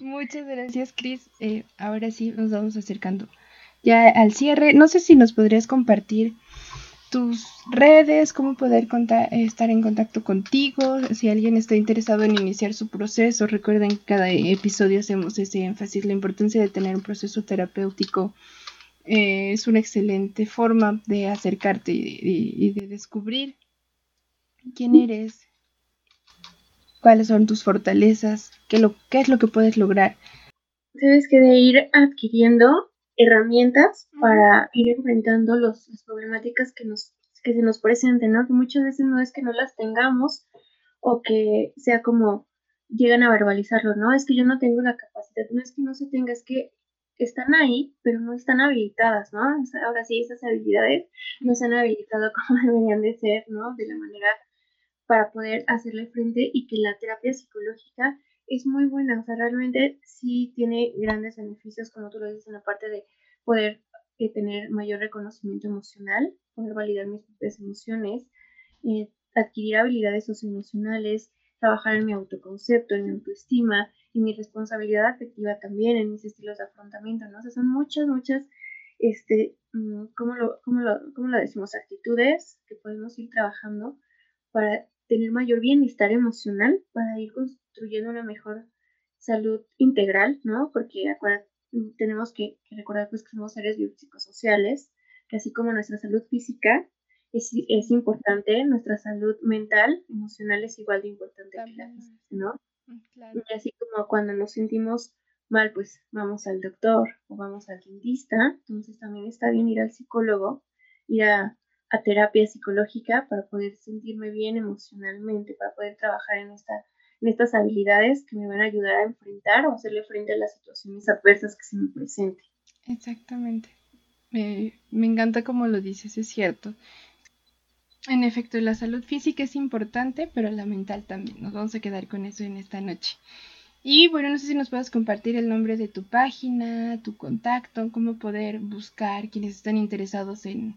Muchas gracias, Cris. Eh, ahora sí nos vamos acercando ya al cierre. No sé si nos podrías compartir tus redes, cómo poder estar en contacto contigo, si alguien está interesado en iniciar su proceso. Recuerden que cada episodio hacemos ese énfasis, la importancia de tener un proceso terapéutico. Eh, es una excelente forma de acercarte y de descubrir quién eres, cuáles son tus fortalezas, qué, lo, qué es lo que puedes lograr. Sabes que de ir adquiriendo herramientas para ir enfrentando los, las problemáticas que, nos, que se nos presenten, ¿no? Que muchas veces no es que no las tengamos o que sea como llegan a verbalizarlo, ¿no? Es que yo no tengo la capacidad, no es que no se tenga, es que están ahí, pero no están habilitadas, ¿no? Ahora sí, esas habilidades no se han habilitado como deberían de ser, ¿no? De la manera para poder hacerle frente y que la terapia psicológica es muy buena, o sea, realmente sí tiene grandes beneficios, como tú lo dices, en la parte de poder eh, tener mayor reconocimiento emocional, poder validar mis propias emociones, eh, adquirir habilidades socioemocionales, trabajar en mi autoconcepto, en mi autoestima, en mi responsabilidad afectiva también, en mis estilos de afrontamiento, ¿no? O sea, son muchas, muchas, este, mm, ¿cómo lo, cómo lo, cómo lo decimos? Actitudes que podemos ir trabajando para tener mayor bienestar emocional para ir construyendo una mejor salud integral, ¿no? Porque tenemos que, recordar pues que somos seres biopsicosociales, que así como nuestra salud física es, es, importante, nuestra salud mental, emocional es igual de importante que la física, ¿no? Mm, y así como cuando nos sentimos mal, pues vamos al doctor o vamos al dentista, entonces también está bien ir al psicólogo, ir a a terapia psicológica para poder sentirme bien emocionalmente, para poder trabajar en, esta, en estas habilidades que me van a ayudar a enfrentar o hacerle frente a las situaciones adversas que se me presenten. Exactamente. me encanta como lo dices, es cierto. En efecto, la salud física es importante, pero la mental también. Nos vamos a quedar con eso en esta noche. Y bueno, no sé si nos puedes compartir el nombre de tu página, tu contacto, cómo poder buscar quienes están interesados en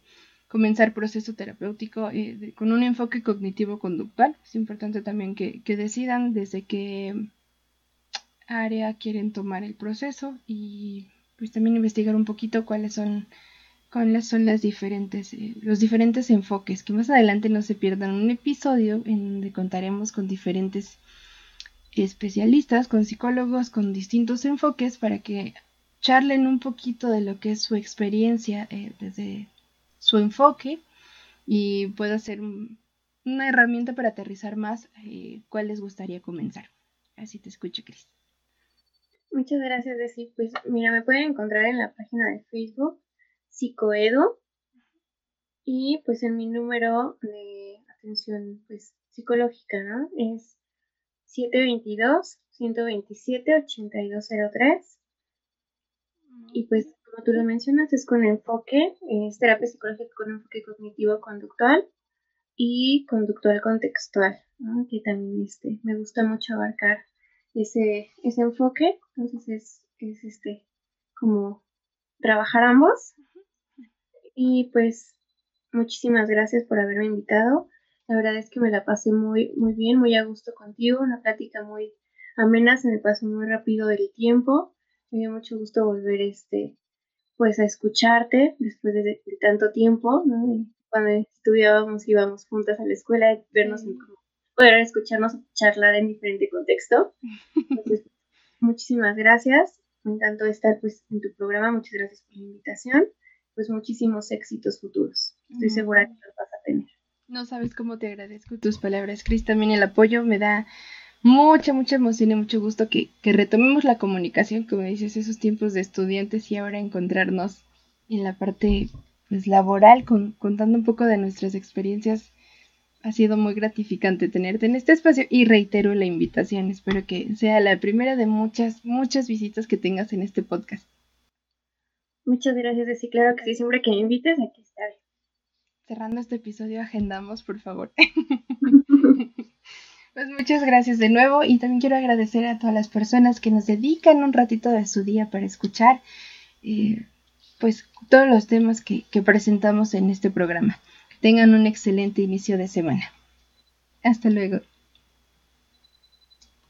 comenzar proceso terapéutico eh, con un enfoque cognitivo-conductual. Es importante también que, decidan desde qué área quieren tomar el proceso y pues también investigar un poquito cuáles son cuáles son las diferentes, eh, los diferentes enfoques, que más adelante no se pierdan un episodio en donde contaremos con diferentes especialistas, con psicólogos, con distintos enfoques para que charlen un poquito de lo que es su experiencia eh, desde su enfoque y pueda ser una herramienta para aterrizar más eh, cuál les gustaría comenzar. Así te escucho, Cris. Muchas gracias, Desi. Pues mira, me pueden encontrar en la página de Facebook Psicoedo y pues en mi número de atención pues psicológica, ¿no? Es 722 127 8203 y pues como tú lo mencionas es con enfoque, es terapia psicológica con enfoque cognitivo conductual y conductual contextual, ¿no? que también este, me gusta mucho abarcar ese, ese enfoque, entonces es, es este como trabajar ambos y pues muchísimas gracias por haberme invitado. La verdad es que me la pasé muy, muy bien, muy a gusto contigo, una plática muy amena, se me pasó muy rápido el tiempo. Me dio mucho gusto volver este, pues a escucharte después de, tanto tiempo, ¿no? cuando estudiábamos, íbamos juntas a la escuela, vernos, poder escucharnos charlar en diferente contexto. Entonces, muchísimas gracias. Me encantó estar pues en tu programa. Muchas gracias por la invitación pues muchísimos éxitos futuros. Estoy segura que los vas a tener. No sabes cómo te agradezco tus palabras, Cris. También el apoyo me da mucha, mucha emoción y mucho gusto que, retomemos la comunicación, como dices, esos tiempos de estudiantes y ahora encontrarnos en la parte pues, laboral, contando un poco de nuestras experiencias. Ha sido muy gratificante tenerte en este espacio y reitero la invitación. Espero que sea la primera de muchas, muchas visitas que tengas en este podcast. Muchas gracias, Desi. Claro que sí, siempre que me invites, aquí estaré. Cerrando este episodio, agendamos, por favor. pues muchas gracias de nuevo y también quiero agradecer a todas las personas que nos dedican un ratito de su día para escuchar eh, pues todos los temas que, que presentamos en este programa. tengan un excelente inicio de semana. Hasta luego.